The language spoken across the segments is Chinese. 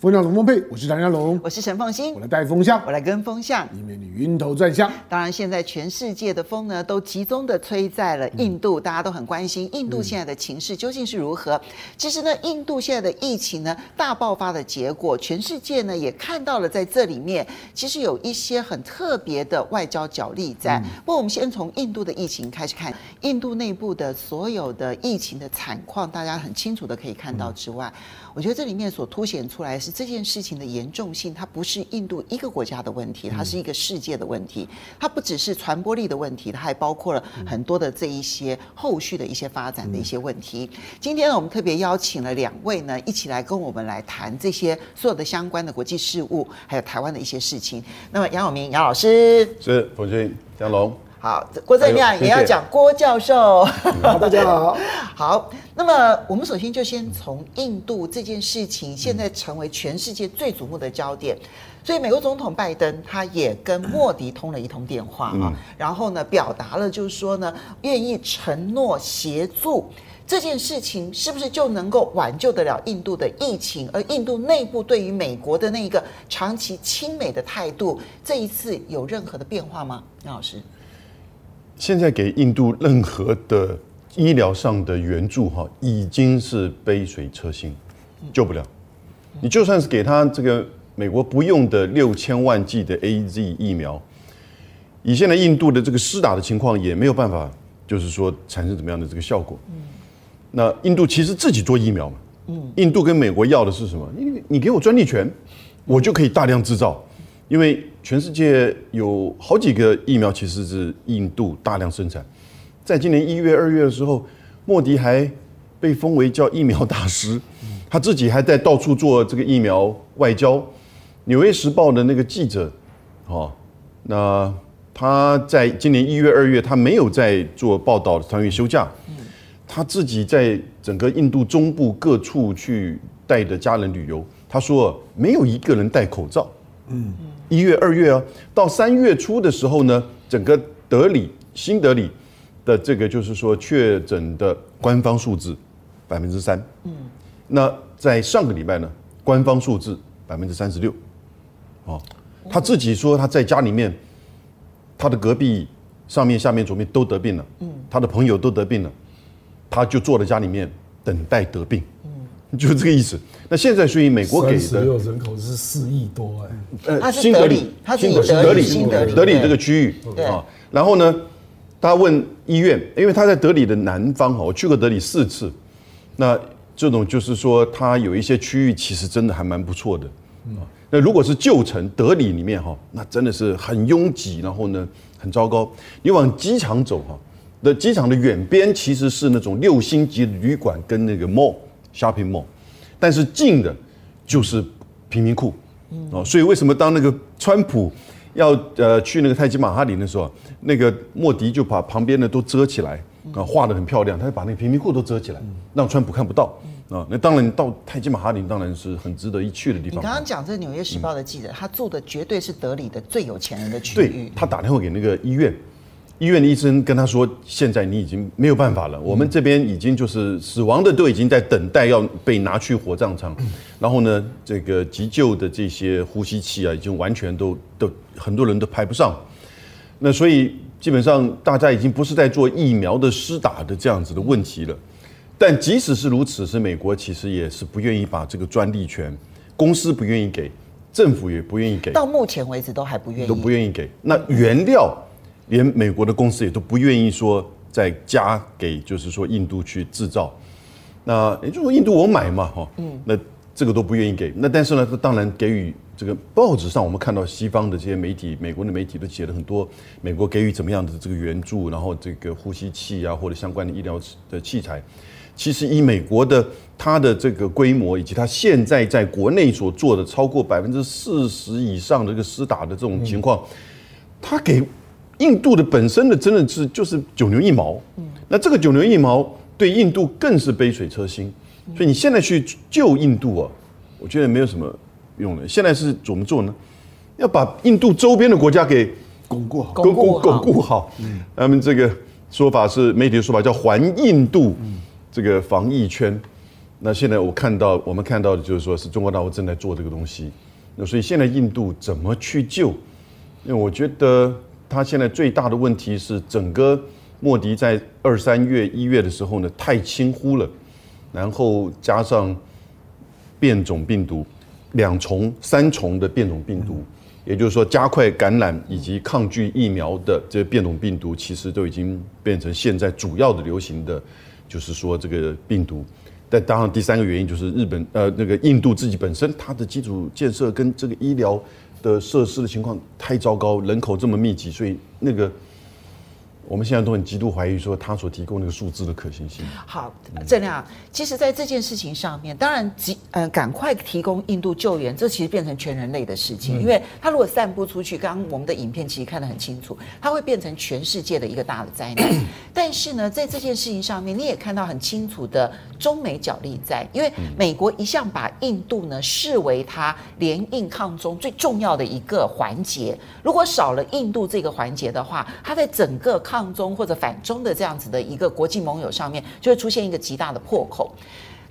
风向龙凤配，我是张家龙，我是陈凤馨，我来带风向，我来跟风向，以免你晕头转向。当然，现在全世界的风呢，都集中的吹在了印度，嗯、大家都很关心印度现在的情势究竟是如何。嗯、其实呢，印度现在的疫情呢大爆发的结果，全世界呢也看到了，在这里面其实有一些很特别的外交角力在。嗯、不过，我们先从印度的疫情开始看，印度内部的所有的疫情的惨况，大家很清楚的可以看到之外。嗯我觉得这里面所凸显出来是这件事情的严重性，它不是印度一个国家的问题，它是一个世界的问题。它不只是传播力的问题，它还包括了很多的这一些后续的一些发展的一些问题。今天呢，我们特别邀请了两位呢，一起来跟我们来谈这些所有的相关的国际事务，还有台湾的一些事情。那么杨永明杨老师是冯俊、江龙。好，郭正亮也要讲郭教授。好，大家好。好，那么我们首先就先从印度这件事情，现在成为全世界最瞩目的焦点。所以，美国总统拜登他也跟莫迪通了一通电话啊，然后呢，表达了就是说呢，愿意承诺协助这件事情，是不是就能够挽救得了印度的疫情？而印度内部对于美国的那个长期亲美的态度，这一次有任何的变化吗？杨老师？现在给印度任何的医疗上的援助，哈，已经是杯水车薪，救不了。你就算是给他这个美国不用的六千万剂的 AZ 疫苗，以现在印度的这个施打的情况，也没有办法，就是说产生怎么样的这个效果。那印度其实自己做疫苗嘛，印度跟美国要的是什么？你你给我专利权，我就可以大量制造。因为全世界有好几个疫苗其实是印度大量生产，在今年一月、二月的时候，莫迪还被封为叫疫苗大师，他自己还在到处做这个疫苗外交。纽约时报的那个记者，哦，那他在今年一月、二月，他没有在做报道，他因为休假，他自己在整个印度中部各处去带着家人旅游，他说没有一个人戴口罩。嗯，一月、二月哦，到三月初的时候呢，整个德里、新德里的这个就是说确诊的官方数字百分之三。嗯，那在上个礼拜呢，官方数字百分之三十六。哦，他自己说他在家里面，他的隔壁、上面、下面、左边都得病了。嗯，他的朋友都得病了，他就坐在家里面等待得病。就是这个意思。那现在，所以美国给的三十六人口是四亿多哎。呃，新德里，它是德里，新德里，德里这个区域啊。然后呢，他问医院，因为他在德里的南方哈，我去过德里四次。那这种就是说，他有一些区域其实真的还蛮不错的。那如果是旧城德里里面哈，那真的是很拥挤，然后呢很糟糕。你往机场走哈，那机场的远边其实是那种六星级旅馆跟那个 mall。Shopping mall，但是近的，就是贫民窟，哦，所以为什么当那个川普要呃去那个泰姬玛哈林的时候，那个莫迪就把旁边的都遮起来，啊，画的很漂亮，他就把那个贫民窟都遮起来，让川普看不到，啊，那当然到泰姬玛哈林当然是很值得一去的地方。你刚刚讲这个《纽约时报》的记者，他住的绝对是德里的最有钱人的区域。对，他打电话给那个医院。医院的医生跟他说：“现在你已经没有办法了，我们这边已经就是死亡的都已经在等待要被拿去火葬场，然后呢，这个急救的这些呼吸器啊，已经完全都都很多人都排不上。那所以基本上大家已经不是在做疫苗的施打的这样子的问题了。但即使是如此，是美国其实也是不愿意把这个专利权，公司不愿意给，政府也不愿意给，到目前为止都还不愿意，都不愿意给。那原料。”连美国的公司也都不愿意说再加给，就是说印度去制造，那也就是说印度我买嘛，哈，嗯，那这个都不愿意给。那但是呢，他当然给予这个报纸上，我们看到西方的这些媒体，美国的媒体都写了很多美国给予怎么样的这个援助，然后这个呼吸器啊或者相关的医疗的器材。其实以美国的它的这个规模，以及它现在在国内所做的超过百分之四十以上的这个施打的这种情况，他给。印度的本身的真的是就是九牛一毛，嗯那这个九牛一毛对印度更是杯水车薪，所以你现在去救印度啊，我觉得没有什么用的。现在是怎么做呢？要把印度周边的国家给巩固好，巩固巩固好，嗯他们这个说法是媒体的说法叫环印度这个防疫圈。那现在我看到我们看到的就是说是中国大陆正在做这个东西。那所以现在印度怎么去救？因为我觉得他现在最大的问题是整个莫迪在二三月一月的时候呢太轻忽了，然后加上变种病毒两重三重的变种病毒。也就是说，加快感染以及抗拒疫苗的这些变种病毒，其实都已经变成现在主要的流行的，就是说这个病毒。但当然，第三个原因就是日本呃那个印度自己本身它的基础建设跟这个医疗的设施的情况太糟糕，人口这么密集，所以那个。我们现在都很极度怀疑说他所提供那个数字的可行性。好，郑亮，其实，在这件事情上面，当然急呃赶快提供印度救援，这其实变成全人类的事情，因为它如果散布出去，刚刚我们的影片其实看得很清楚，它会变成全世界的一个大的灾难。但是呢，在这件事情上面，你也看到很清楚的中美角力在，因为美国一向把印度呢视为它联印抗中最重要的一个环节，如果少了印度这个环节的话，它在整个抗抗中或者反中的这样子的一个国际盟友上面，就会出现一个极大的破口。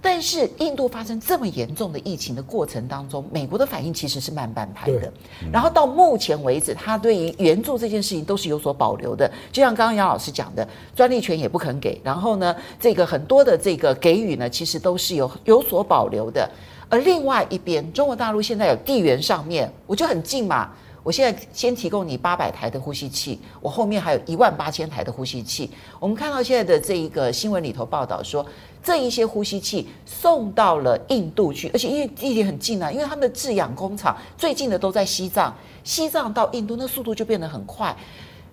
但是印度发生这么严重的疫情的过程当中，美国的反应其实是慢半拍的。然后到目前为止，他对于援助这件事情都是有所保留的。就像刚刚杨老师讲的，专利权也不肯给。然后呢，这个很多的这个给予呢，其实都是有 有所保留的。而另外一边，中国大陆现在有地缘上面，我就很近嘛。我现在先提供你八百台的呼吸器，我后面还有一万八千台的呼吸器。我们看到现在的这一个新闻里头报道说，这一些呼吸器送到了印度去，而且因为地点很近啊，因为他们的制氧工厂最近的都在西藏，西藏到印度那速度就变得很快。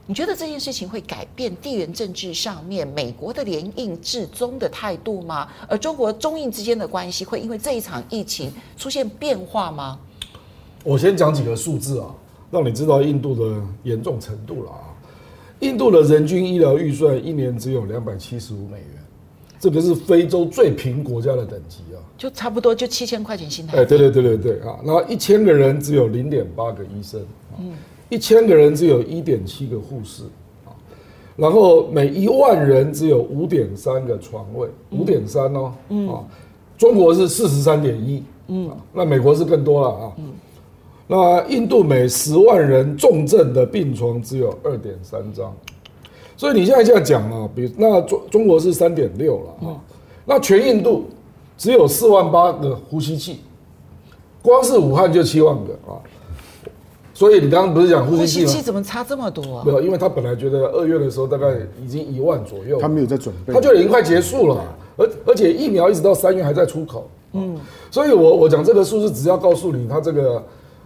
你觉得这件事情会改变地缘政治上面美国的联印制中的态度吗？而中国中印之间的关系会因为这一场疫情出现变化吗？我先讲几个数字啊。让你知道印度的严重程度了啊！印度的人均医疗预算一年只有两百七十五美元，这个是非洲最贫国家的等级啊！就差不多就七千块钱新台币。哎，对对对对对啊！然后一千个人只有零点八个医生，嗯，一千个人只有一点七个护士啊，然后每一万人只有五点三个床位，五点三哦，嗯啊，中国是四十三点一，嗯，那美国是更多了啊，嗯。那印度每十万人重症的病床只有二点三张，所以你现在这样讲啊，比那中中国是三点六了啊，那全印度只有四万八个呼吸器，光是武汉就七万个啊，所以你刚刚不是讲呼吸器吗？呼吸器怎么差这么多啊？没有，因为他本来觉得二月的时候大概已经一万左右，他没有在准备，他就已经快结束了，而而且疫苗一直到三月还在出口，嗯，所以我我讲这个数字只要告诉你，他这个。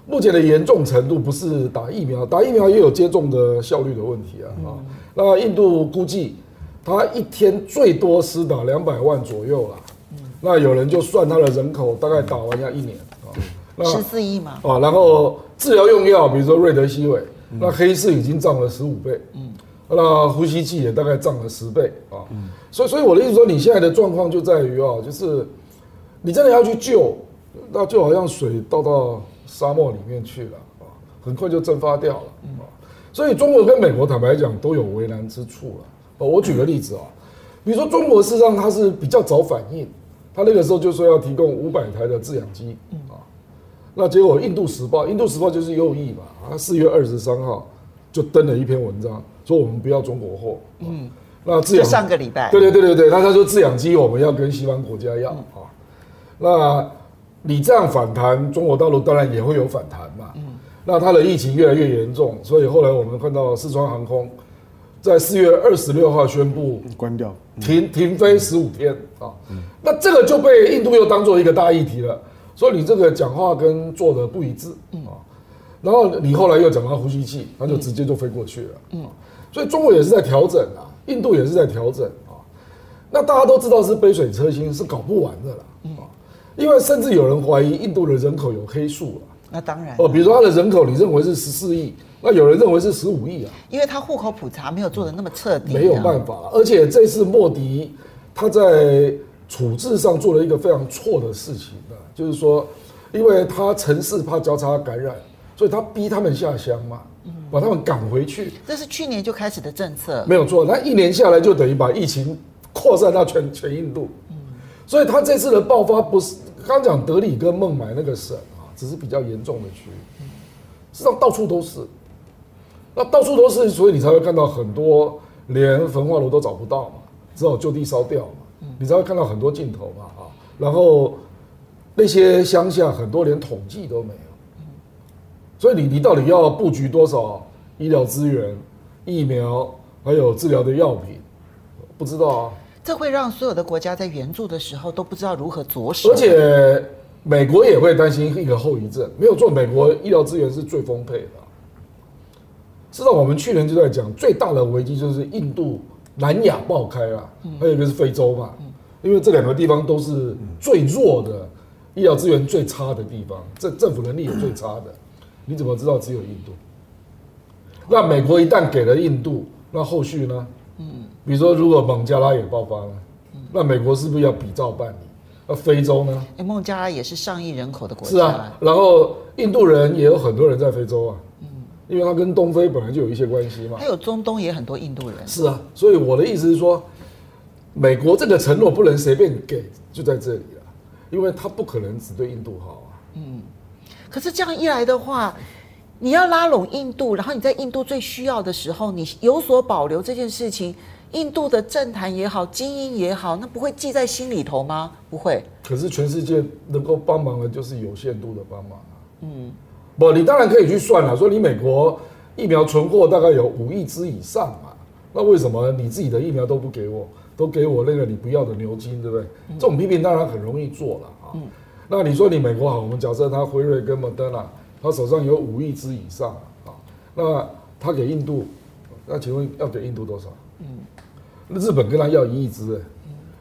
目前的严重程度不是打疫苗，打疫苗也有接种的效率的问题啊啊！嗯、那印度估计，他一天最多施打两百万左右啦。嗯、那有人就算他的人口大概打完要一年啊，十四亿嘛。啊，然后治疗用药，比如说瑞德西韦，嗯、那黑市已经涨了十五倍，嗯，那呼吸器也大概涨了十倍啊，嗯、所以所以我的意思说，你现在的状况就在于啊，就是你真的要去救，那就好像水倒到。沙漠里面去了啊，很快就蒸发掉了啊，所以中国跟美国坦白讲都有为难之处了。我举个例子啊，比如说中国事实上它是比较早反应，它那个时候就说要提供五百台的制氧机啊，那结果印度时报，印度时报就是右翼嘛，它，四月二十三号就登了一篇文章，说我们不要中国货。嗯，那制氧上个礼拜，对对对对对，那他说制氧机我们要跟西方国家要啊，那。你这样反弹，中国大陆当然也会有反弹嘛。嗯，那它的疫情越来越严重，所以后来我们看到四川航空在四月二十六号宣布关掉停停飞十五天啊。那这个就被印度又当做一个大议题了，说你这个讲话跟做的不一致啊。然后你后来又讲到呼吸器，他就直接就飞过去了。嗯，所以中国也是在调整啊，印度也是在调整啊。那大家都知道是杯水车薪，是搞不完的了。嗯。因为甚至有人怀疑印度的人口有黑数了，那当然哦，比如说他的人口你认为是十四亿，那有人认为是十五亿啊，因为他户口普查没有做的那么彻底，没有办法，而且这次莫迪他在处置上做了一个非常错的事情啊，就是说，因为他城市怕交叉感染，所以他逼他们下乡嘛，把他们赶回去。这是去年就开始的政策，没有错。那一年下来就等于把疫情扩散到全全印度。所以他这次的爆发不是刚讲德里跟孟买那个省啊，只是比较严重的区域，实际上到处都是。那到处都是，所以你才会看到很多连焚化炉都找不到嘛，只好就地烧掉嘛。你才会看到很多镜头嘛啊，然后那些乡下很多连统计都没有，所以你你到底要布局多少医疗资源、疫苗还有治疗的药品，不知道啊。这会让所有的国家在援助的时候都不知道如何着手，而且美国也会担心一个后遗症。没有做，美国医疗资源是最丰沛的。知道我们去年就在讲，最大的危机就是印度、南亚爆开了，还有一个是非洲嘛，因为这两个地方都是最弱的，医疗资源最差的地方，政政府能力也最差的。你怎么知道只有印度？那美国一旦给了印度，那后续呢？嗯，比如说如果孟加拉也爆发了，那美国是不是要比照办理？那非洲呢？哎，孟加拉也是上亿人口的国家。是啊，然后印度人也有很多人在非洲啊。因为它跟东非本来就有一些关系嘛，还有中东也很多印度人。是啊，所以我的意思是说，美国这个承诺不能随便给，就在这里了，因为他不可能只对印度好啊。嗯，可是这样一来的话，你要拉拢印度，然后你在印度最需要的时候，你有所保留这件事情，印度的政坛也好，精英也好，那不会记在心里头吗？不会。可是全世界能够帮忙的，就是有限度的帮忙啊。嗯。不，你当然可以去算了，说你美国疫苗存货大概有五亿支以上嘛，那为什么你自己的疫苗都不给我，都给我那个你不要的牛津，对不对？这种批评当然很容易做了啊。那你说你美国好，我们假设他辉瑞跟莫德纳，他手上有五亿支以上啊，那他给印度，那请问要给印度多少？嗯，那日本跟他要一亿支，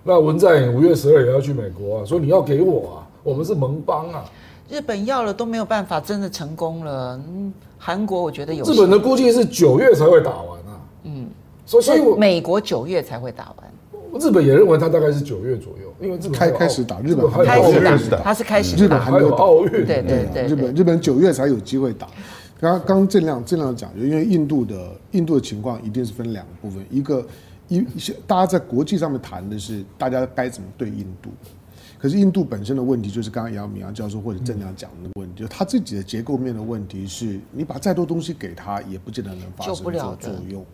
那文在寅五月十二也要去美国啊，说你要给我啊，我们是盟邦啊。日本要了都没有办法，真的成功了。嗯，韩国我觉得有。日本的估计是九月才会打完啊。嗯，所以我美国九月才会打完。日本也认为他大概是九月左右，因为日本开开始打，日本开始打，他是开始打，日本还没有奥运，对对对，日本日本九月才有机会打。刚刚正亮正亮讲，就因为印度的印度的情况一定是分两个部分，一个一一些大家在国际上面谈的是大家该怎么对印度。可是印度本身的问题，就是刚刚姚明阳教授或者郑亮讲的问题，就他自己的结构面的问题，是你把再多东西给他，也不见得能发生这作用。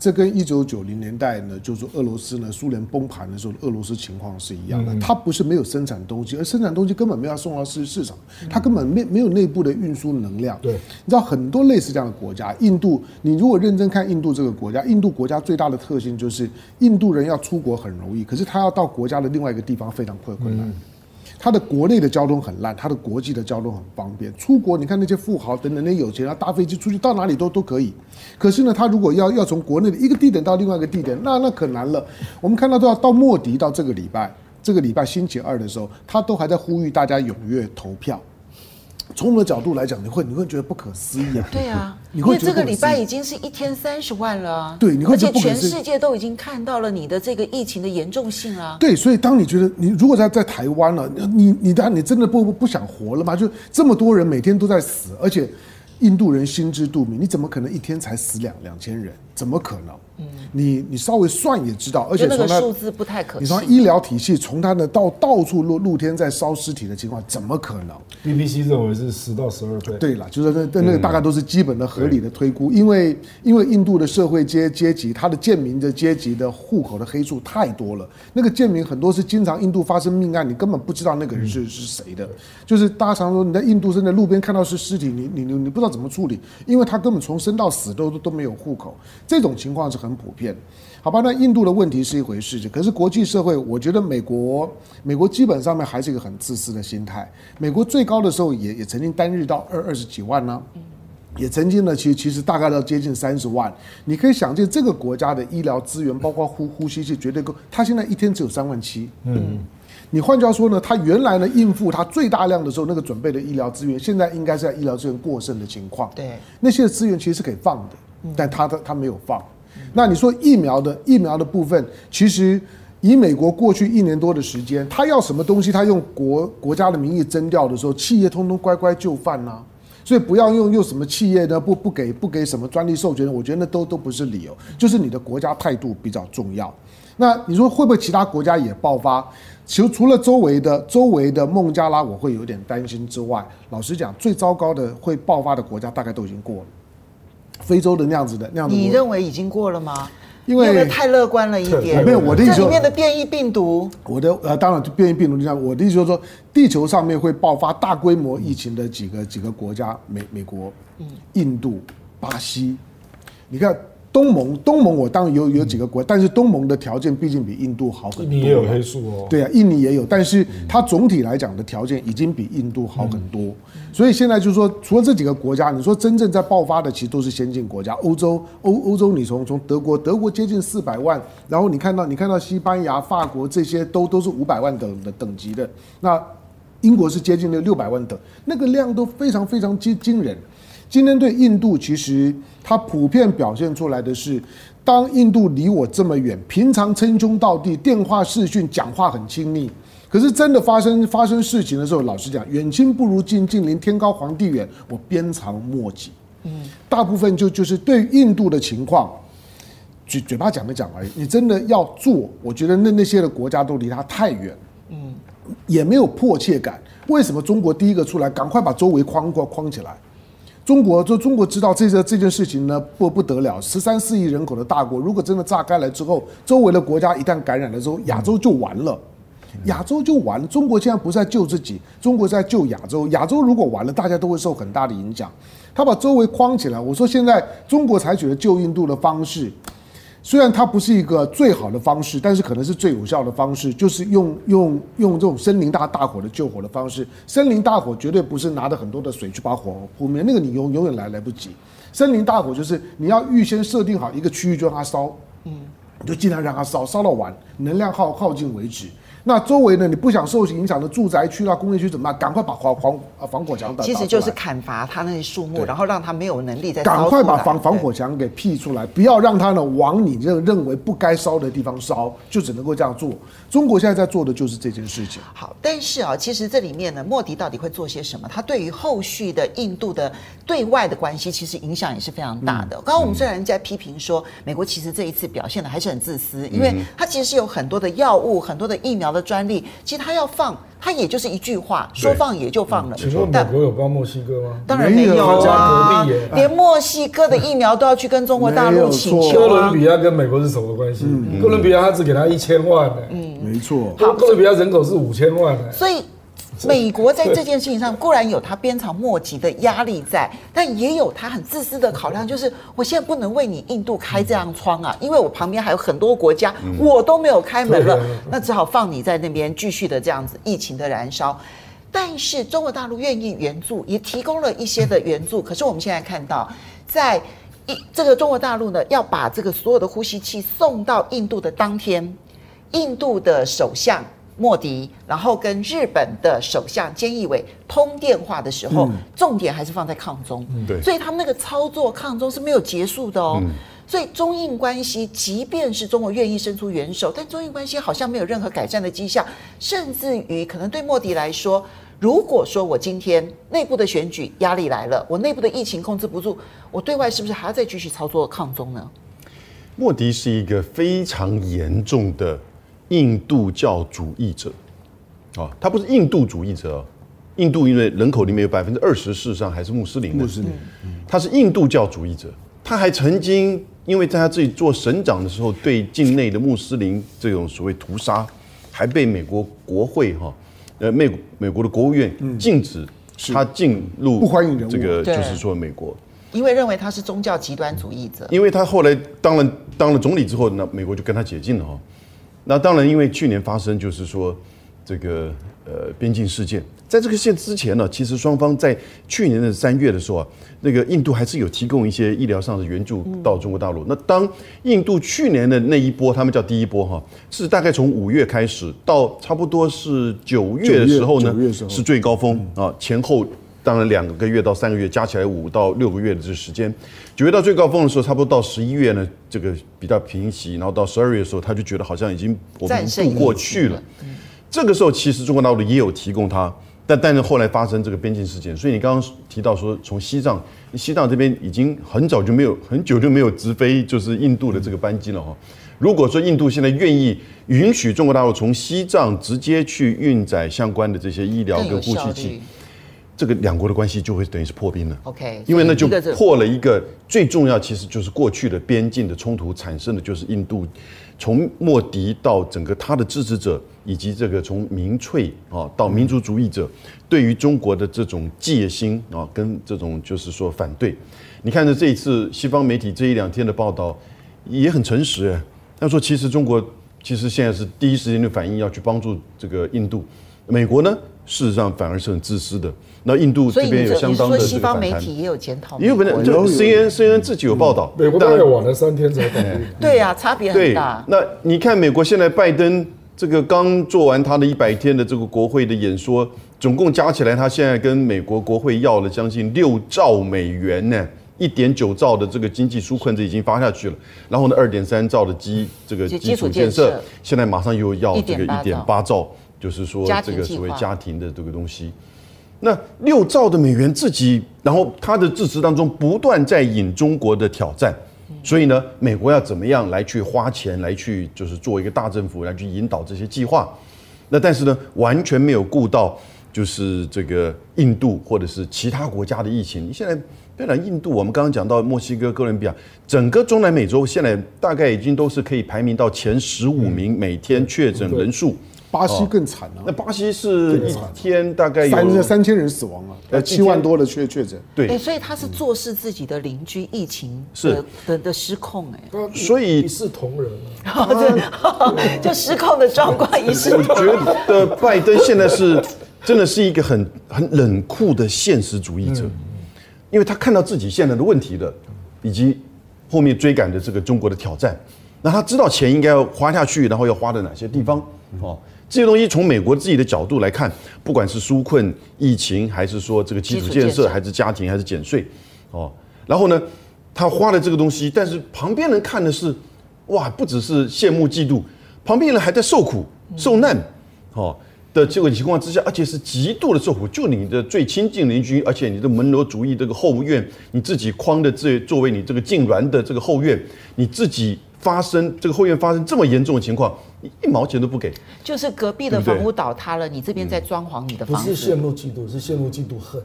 这跟一九九零年代呢，就是说俄罗斯呢，苏联崩盘的时候，俄罗斯情况是一样的。它不是没有生产东西，而生产东西根本没有送到市市场，它根本没没有内部的运输能量。对，你知道很多类似这样的国家，印度，你如果认真看印度这个国家，印度国家最大的特性就是印度人要出国很容易，可是他要到国家的另外一个地方非常困困难。他的国内的交通很烂，他的国际的交通很方便。出国，你看那些富豪等等那有钱人，搭飞机出去到哪里都都可以。可是呢，他如果要要从国内的一个地点到另外一个地点，那那可难了。我们看到都要到莫迪到这个礼拜，这个礼拜星期二的时候，他都还在呼吁大家踊跃投票。从我们的角度来讲，你会你会觉得不可思议啊！对啊，你会觉得这个礼拜已经是一天三十万了啊！对，而且全世界都已经看到了你的这个疫情的严重性啊！对，所以当你觉得你如果在在台湾了，你你当你真的不不想活了吗？就这么多人每天都在死，而且印度人心知肚明，你怎么可能一天才死两两千人？怎么可能？嗯，你你稍微算也知道，而且从他数字不太可信。你从医疗体系，从他的到到处露露天在烧尸体的情况，怎么可能？BBC 认为是十到十二倍。对了，就是那那那个大概都是基本的合理的推估，因为因为印度的社会阶阶级，他的贱民的阶级的户口的黑数太多了，那个贱民很多是经常印度发生命案，你根本不知道那个人是是谁的，就是大家常说你在印度真的路边看到是尸体，你你你你不知道怎么处理，因为他根本从生到死都都没有户口，这种情况是很。很普遍，好吧？那印度的问题是一回事，可是国际社会，我觉得美国，美国基本上面还是一个很自私的心态。美国最高的时候也也曾经单日到二二十几万呢，也曾经呢，其实其实大概到接近三十万。你可以想见，这个国家的医疗资源，包括呼呼吸器，绝对够。他现在一天只有三万七，嗯，你换句话说呢，他原来呢应付他最大量的时候那个准备的医疗资源，现在应该是在医疗资源过剩的情况。对，那些资源其实是可以放的，但他的他没有放。那你说疫苗的疫苗的部分，其实以美国过去一年多的时间，他要什么东西，他用国国家的名义征调的时候，企业通通乖乖就范呐。所以不要用用什么企业呢不不给不给什么专利授权，我觉得那都都不是理由，就是你的国家态度比较重要。那你说会不会其他国家也爆发？其实除了周围的周围的孟加拉，我会有点担心之外，老实讲，最糟糕的会爆发的国家大概都已经过了。非洲的那样子的那样子，你认为已经过了吗？因为太乐观了一点？没有，我的意思，这里面的变异病毒，我的呃，当然就变异病毒就这样。我的意思就是说，地球上面会爆发大规模疫情的几个几个国家，美美国、印度、巴西，你看。东盟，东盟我当然有有几个国，但是东盟的条件毕竟比印度好很多。印尼也有黑数哦。对啊，印尼也有，但是它总体来讲的条件已经比印度好很多。所以现在就是说，除了这几个国家，你说真正在爆发的，其实都是先进国家。欧洲，欧欧洲，你从从德国，德国接近四百万，然后你看到你看到西班牙、法国这些都都是五百万等的等级的。那英国是接近了六百万等，那个量都非常非常惊惊人。今天对印度，其实它普遍表现出来的是，当印度离我这么远，平常称兄道弟，电话视讯讲话很亲密，可是真的发生发生事情的时候，老实讲，远亲不如近近邻，天高皇帝远，我鞭长莫及。嗯，大部分就就是对印度的情况，嘴嘴巴讲没讲而已。你真的要做，我觉得那那些的国家都离他太远，嗯，也没有迫切感。为什么中国第一个出来，赶快把周围框框框起来？中国就中国知道这个这件事情呢，不不得了，十三四亿人口的大国，如果真的炸开来之后，周围的国家一旦感染了之后，亚洲就完了，亚洲就完了。中国现在不是在救自己，中国在救亚洲。亚洲如果完了，大家都会受很大的影响。他把周围框起来，我说现在中国采取了救印度的方式。虽然它不是一个最好的方式，但是可能是最有效的方式，就是用用用这种森林大大火的救火的方式。森林大火绝对不是拿着很多的水去把火扑灭，那个你永永远来来不及。森林大火就是你要预先设定好一个区域就让它烧，嗯，你就尽量让它烧，烧到完，能量耗耗尽为止。那周围呢？你不想受影响的住宅区啦、工业区怎么办？赶快把防防啊防火墙打。其实就是砍伐它那些树木，然后让它没有能力再。赶快把防防火墙给辟出来，不要让它呢往你认认为不该烧的地方烧，就只能够这样做。中国现在在做的就是这件事情。好，但是啊，其实这里面呢，莫迪到底会做些什么？他对于后续的印度的对外的关系，其实影响也是非常大的。刚刚我们虽然在批评说，美国其实这一次表现的还是很自私，因为它其实是有很多的药物、很多的疫苗。的专利，其实他要放，他也就是一句话，说放也就放了。请问美国有帮墨西哥吗？当然没有啊，连墨西哥的疫苗都要去跟中国大陆请求。哥伦比亚跟美国是什么关系？哥伦比亚他只给他一千万呢。嗯，没错。好，哥伦比亚人口是五千万呢。所以。美国在这件事情上固然有他鞭长莫及的压力在，但也有他很自私的考量，就是我现在不能为你印度开这样窗啊，因为我旁边还有很多国家，我都没有开门了，那只好放你在那边继续的这样子疫情的燃烧。但是中国大陆愿意援助，也提供了一些的援助。可是我们现在看到，在一这个中国大陆呢，要把这个所有的呼吸器送到印度的当天，印度的首相。莫迪，然后跟日本的首相菅义伟通电话的时候，嗯、重点还是放在抗中，对，所以他们那个操作抗中是没有结束的哦。嗯、所以中印关系，即便是中国愿意伸出援手，但中印关系好像没有任何改善的迹象，甚至于可能对莫迪来说，如果说我今天内部的选举压力来了，我内部的疫情控制不住，我对外是不是还要再继续操作抗中呢？莫迪是一个非常严重的。印度教主义者，啊，他不是印度主义者，印度因为人口里面有百分之二十，事实上还是穆斯林。穆斯林，他是印度教主义者。他还曾经因为在他自己做省长的时候，对境内的穆斯林这种所谓屠杀，还被美国国会哈，呃美美国的国务院禁止他进入，不欢迎人物。这个就是说美国，因为认为他是宗教极端主义者。因为他后来当了当了总理之后，那美国就跟他解禁了哈。那当然，因为去年发生就是说这个呃边境事件，在这个事件之前呢，其实双方在去年的三月的时候啊，那个印度还是有提供一些医疗上的援助到中国大陆。那当印度去年的那一波，他们叫第一波哈，是大概从五月开始到差不多是九月的时候呢，是最高峰啊，前后。当然，两个月到三个月加起来五到六个月的这时间，九月到最高峰的时候，差不多到十一月呢，这个比较平息，然后到十二月的时候，他就觉得好像已经我们度过去了。这个时候，其实中国大陆也有提供他但但是后来发生这个边境事件，所以你刚刚提到说，从西藏，西藏这边已经很早就没有很久就没有直飞就是印度的这个班机了哈。如果说印度现在愿意允许中国大陆从西藏直接去运载相关的这些医疗跟呼吸器，这个两国的关系就会等于是破冰了。OK，因为那就破了一个最重要，其实就是过去的边境的冲突产生的就是印度。从莫迪到整个他的支持者，以及这个从民粹啊到民族主义者，对于中国的这种戒心啊，跟这种就是说反对，你看着这一次西方媒体这一两天的报道也很诚实，他说其实中国其实现在是第一时间的反应要去帮助这个印度，美国呢事实上反而是很自私的。那印度这边有相当的西方媒体也有检讨，也有本来就 C N C N 自己有报道，美国大概晚了三天才反应。对呀，差别很大。那你看美国现在拜登这个刚做完他的一百天的这个国会的演说，总共加起来，他现在跟美国国会要了将近六兆美元呢，一点九兆的这个经济纾困这已经发下去了，然后呢，二点三兆的基这个基础建设，现在马上又要这个一点八兆，就是说这个所谓家庭的这个东西。那六兆的美元自己，然后他的致辞当中不断在引中国的挑战，所以呢，美国要怎么样来去花钱来去就是做一个大政府来去引导这些计划，那但是呢，完全没有顾到就是这个印度或者是其他国家的疫情。你现在别讲印度，我们刚刚讲到墨西哥、哥伦比亚，整个中南美洲现在大概已经都是可以排名到前十五名每天确诊人数。巴西更惨了，那巴西是一天大概有三三千人死亡了，呃，七万多的确确诊。对，所以他是坐视自己的邻居疫情的的的失控，哎，所以一视同仁，就 失控的状况一视同仁。我觉得拜登现在是真的是一个很很冷酷的现实主义者，因为他看到自己现在的问题的，以及后面追赶的这个中国的挑战，那他知道钱应该要花下去，然后要花在哪些地方，哦。这些东西从美国自己的角度来看，不管是纾困、疫情，还是说这个基础建设，还是家庭，还是减税，哦，然后呢，他花了这个东西，但是旁边人看的是，哇，不只是羡慕嫉妒，旁边人还在受苦受难，哦的这个情况之下，而且是极度的受苦。就你的最亲近邻居，而且你的门罗主义这个后院，你自己框的这作为你这个痉挛的这个后院，你自己发生这个后院发生这么严重的情况。你一毛钱都不给，就是隔壁的房屋倒塌了，你这边在装潢你的房子。不是羡慕嫉妒，是羡慕嫉妒恨。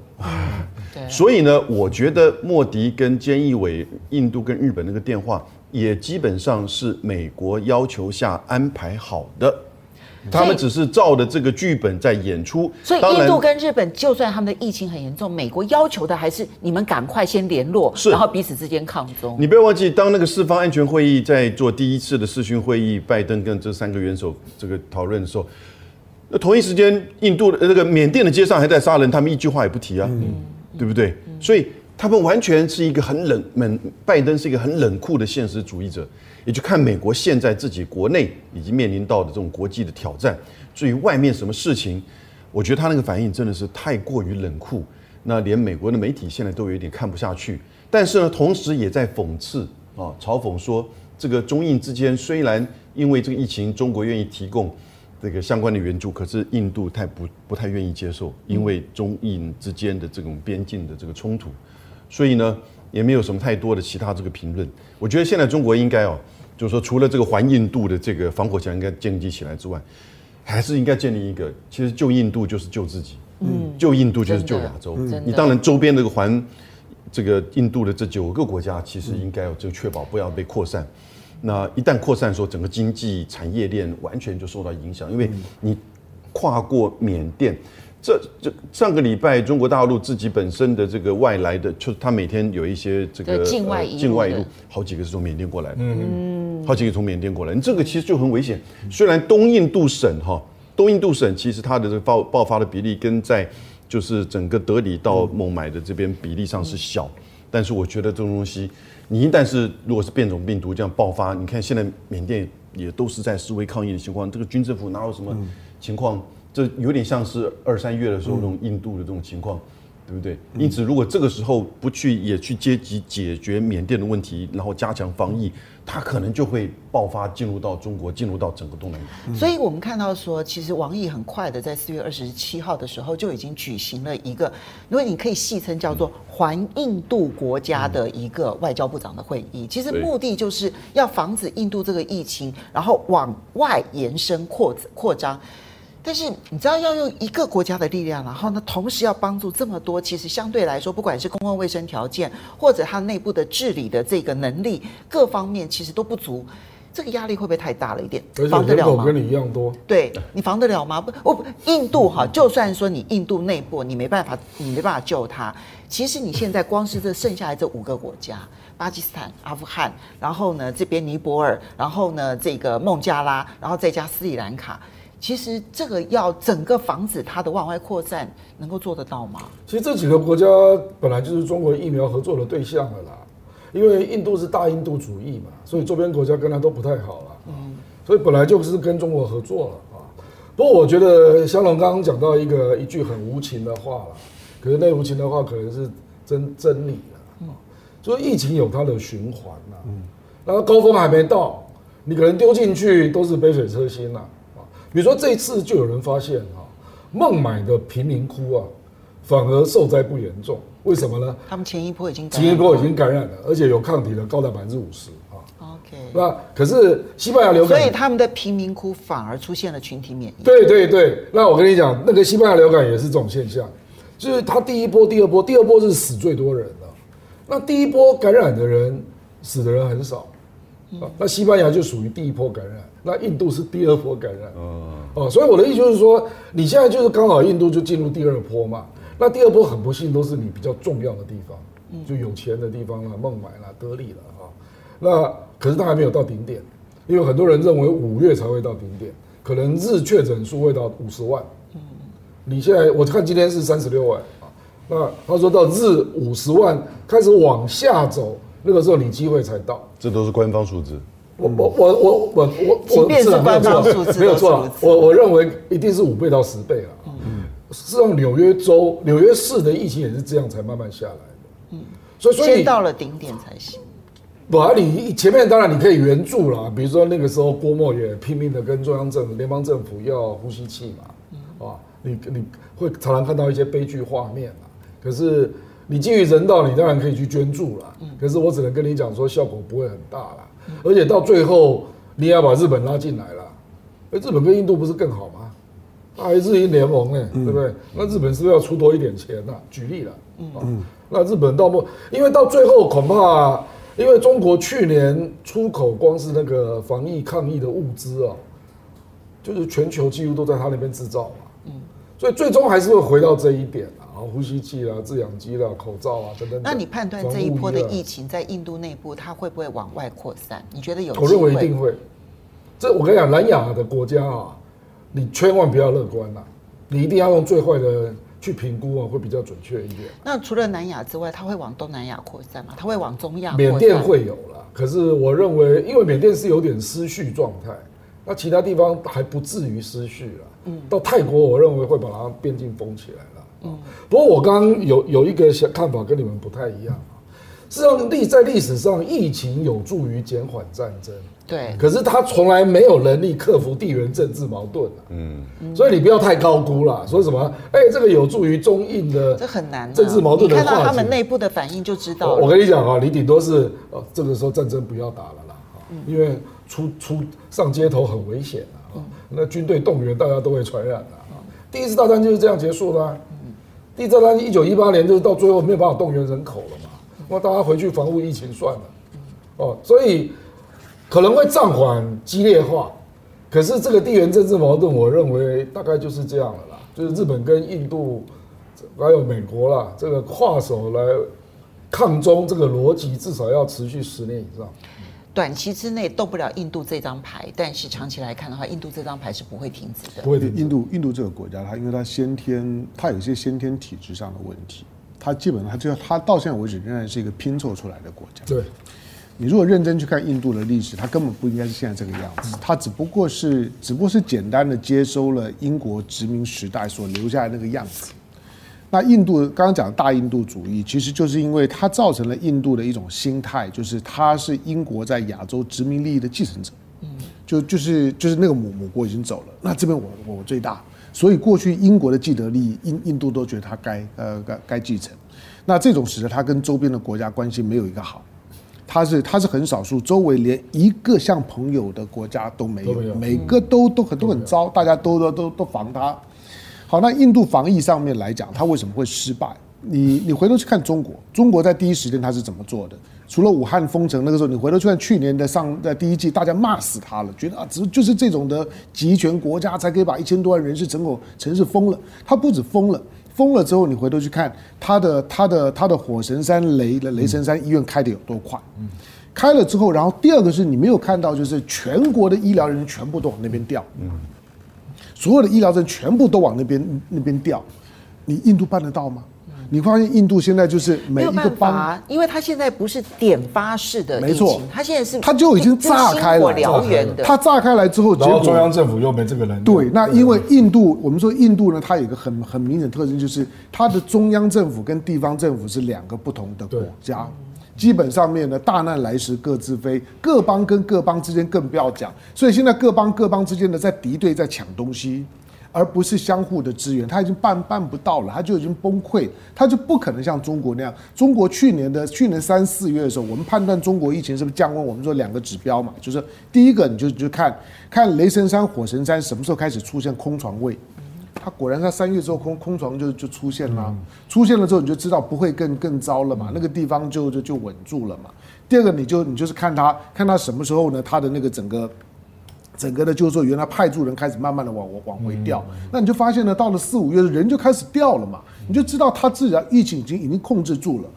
对。所以呢，我觉得莫迪跟菅义伟、印度跟日本那个电话，也基本上是美国要求下安排好的。他们只是照着这个剧本在演出，所以印度跟日本就算他们的疫情很严重，美国要求的还是你们赶快先联络，然后彼此之间抗中。你不要忘记，当那个四方安全会议在做第一次的视讯会议，拜登跟这三个元首这个讨论的时候，那同一时间，印度的那个缅甸的街上还在杀人，他们一句话也不提啊，嗯、对不对？嗯、所以他们完全是一个很冷门，拜登是一个很冷酷的现实主义者。也就看美国现在自己国内已经面临到的这种国际的挑战，至于外面什么事情，我觉得他那个反应真的是太过于冷酷，那连美国的媒体现在都有点看不下去。但是呢，同时也在讽刺啊，嘲讽说，这个中印之间虽然因为这个疫情，中国愿意提供这个相关的援助，可是印度太不不太愿意接受，因为中印之间的这种边境的这个冲突，所以呢，也没有什么太多的其他这个评论。我觉得现在中国应该哦。就是说，除了这个环印度的这个防火墙应该建立起来之外，还是应该建立一个。其实救印度就是救自己，嗯，救印度就是救亚洲。你当然周边这个环这个印度的这九个国家，其实应该要就确保不要被扩散。那一旦扩散，说整个经济产业链完全就受到影响，因为你跨过缅甸。这这上个礼拜，中国大陆自己本身的这个外来的，就他每天有一些这个境外境外一路，好几个是从缅甸过来的，嗯，好几个从缅甸过来，你这个其实就很危险。虽然东印度省哈，东印度省其实它的这个爆爆发的比例跟在就是整个德里到孟买的这边比例上是小，但是我觉得这种东西，你一旦是如果是变种病毒这样爆发，你看现在缅甸也都是在示威抗议的情况，这个军政府哪有什么情况？这有点像是二三月的时候那种印度的这种情况，对不对？因此，如果这个时候不去也去积极解决缅甸的问题，然后加强防疫，它可能就会爆发进入到中国，进入到整个东南亚。所以我们看到说，其实王毅很快的在四月二十七号的时候就已经举行了一个，因为你可以戏称叫做环印度国家的一个外交部长的会议。其实目的就是要防止印度这个疫情，然后往外延伸扩扩张。但是你知道要用一个国家的力量，然后呢，同时要帮助这么多，其实相对来说，不管是公共卫生条件，或者它内部的治理的这个能力，各方面其实都不足，这个压力会不会太大了一点？防得了吗？跟你一样多，对，你防得了吗？不，我印度哈，就算说你印度内部你没办法，你没办法救它，其实你现在光是这剩下来这五个国家，巴基斯坦、阿富汗，然后呢这边尼泊尔，然后呢这个孟加拉，然后再加斯里兰卡。其实这个要整个防止它的往外扩散，能够做得到吗？其实这几个国家本来就是中国疫苗合作的对象了啦，因为印度是大印度主义嘛，所以周边国家跟他都不太好了，嗯，所以本来就是跟中国合作了啊。不过我觉得香龙刚刚讲到一个一句很无情的话了，可是那无情的话可能是真真理了啊，就是疫情有它的循环呐，嗯，然后高峰还没到，你可能丢进去都是杯水车薪了。比如说这一次就有人发现啊，孟买的贫民窟啊，反而受灾不严重，为什么呢？他们前一波已经前一波已经感染了，而且有抗体的高达百分之五十啊。OK，那可是西班牙流感，所以他们的贫民窟反而出现了群体免疫。对对对，那我跟你讲，那个西班牙流感也是这种现象，就是它第一波、第二波，第二波是死最多人的，那第一波感染的人死的人很少，啊，那西班牙就属于第一波感染。那印度是第二波感染，哦，所以我的意思就是说，你现在就是刚好印度就进入第二波嘛。那第二波很不幸都是你比较重要的地方，就有钱的地方啦，孟买啦、德里了哈。那可是它还没有到顶点，因为很多人认为五月才会到顶点，可能日确诊数会到五十万。你现在我看今天是三十六万啊，那他说到日五十万开始往下走，那个时候你机会才到。这都是官方数字。我我我我我我，即便是官方数字没有错，我我认为一定是五倍到十倍了。嗯，是让纽约州、纽约市的疫情也是这样才慢慢下来的。嗯，所以所以先到了顶点才行。不啊，你前面当然你可以援助啦，比如说那个时候郭沫也拼命的跟中央政府、联邦政府要呼吸器嘛。嗯，啊，你你会常常看到一些悲剧画面啊。可是你基于人道，你当然可以去捐助了。嗯，可是我只能跟你讲说，效果不会很大了。而且到最后，你也要把日本拉进来了。哎，日本跟印度不是更好吗？还日印联盟呢，对不对？那日本是不是要出多一点钱呢？举例了，嗯，那日本到末，因为到最后恐怕，因为中国去年出口光是那个防疫抗疫的物资啊，就是全球几乎都在他那边制造嘛，嗯，所以最终还是会回到这一点啊。啊，呼吸器啦、制氧机啦、口罩啊等等。那你判断这一波的疫情在印度内部，它会不会往外扩散？你觉得有？我认为一定会。这我跟你讲，南亚的国家啊，你千万不要乐观呐，你一定要用最坏的去评估啊，会比较准确一点。那除了南亚之外，它会往东南亚扩散吗？它会往中亚？缅甸会有了，可是我认为，因为缅甸是有点失序状态，那其他地方还不至于失序了。嗯，到泰国，我认为会把它边境封起来了。嗯，不过我刚刚有有一个想看法跟你们不太一样啊。实际上历在历史上，疫情有助于减缓战争，对。可是他从来没有能力克服地缘政治矛盾，嗯，所以你不要太高估了。说什么？哎，这个有助于中印的，这很难。政治矛盾的话，看到他们内部的反应就知道。我跟你讲啊，你顶多是呃，这个时候战争不要打了啦，因为出出上街头很危险啊。那军队动员，大家都会传染的啊。第一次大战就是这样结束的。第一次大战一九一八年，就是到最后没有办法动员人口了嘛，那大家回去防护疫情算了，哦，所以可能会暂缓激烈化，可是这个地缘政治矛盾，我认为大概就是这样了啦，就是日本跟印度还有美国啦，这个跨手来抗中，这个逻辑至少要持续十年以上。短期之内动不了印度这张牌，但是长期来看的话，印度这张牌是不会停止的。不会的。印度印度这个国家，它因为它先天它有一些先天体质上的问题，它基本上它就它到现在为止仍然是一个拼凑出来的国家。对，你如果认真去看印度的历史，它根本不应该是现在这个样子，它只不过是只不过是简单的接收了英国殖民时代所留下来那个样子。那印度刚刚讲的大印度主义，其实就是因为它造成了印度的一种心态，就是它是英国在亚洲殖民利益的继承者。嗯，就就是就是那个母母国已经走了，那这边我我最大，所以过去英国的既得利益，印印度都觉得它该呃该该继承。那这种使得它跟周边的国家关系没有一个好，它是它是很少数，周围连一个像朋友的国家都没有，没有每个都都很都很糟，大家都都都都防它。好，那印度防疫上面来讲，它为什么会失败？你你回头去看中国，中国在第一时间它是怎么做的？除了武汉封城那个时候，你回头去看去年的上在第一季，大家骂死他了，觉得啊，只就是这种的集权国家才可以把一千多万人是整个城市封了。它不止封了，封了之后，你回头去看它的它的它的火神山雷的雷神山医院开的有多快？嗯，开了之后，然后第二个是你没有看到，就是全国的医疗人员全部都往那边调。嗯。所有的医疗证全部都往那边那边调，你印度办得到吗？你发现印度现在就是每一个邦，因为他现在不是点发式的，没错，他现在是他就已经炸开了，燎原的，他炸开来之后，然后中央政府又没这个能力。对，那因为印度，我们说印度呢，它有一个很很明显特征，就是它的中央政府跟地方政府是两个不同的国家。基本上面呢，大难来时各自飞，各邦跟各邦之间更不要讲。所以现在各邦各邦之间呢，在敌对，在抢东西，而不是相互的支援。他已经办办不到了，他就已经崩溃，他就不可能像中国那样。中国去年的去年三四月的时候，我们判断中国疫情是不是降温？我们说两个指标嘛，就是第一个，你就就看看雷神山、火神山什么时候开始出现空床位。它果然在三月之后空空床就就出现了，出现了之后你就知道不会更更糟了嘛，那个地方就就就稳住了嘛。第二个你就你就是看他看他什么时候呢？他的那个整个整个的，就是说原来派驻人开始慢慢的往往回调，那你就发现呢，到了四五月人就开始掉了嘛，你就知道他自然疫情已经已经控制住了。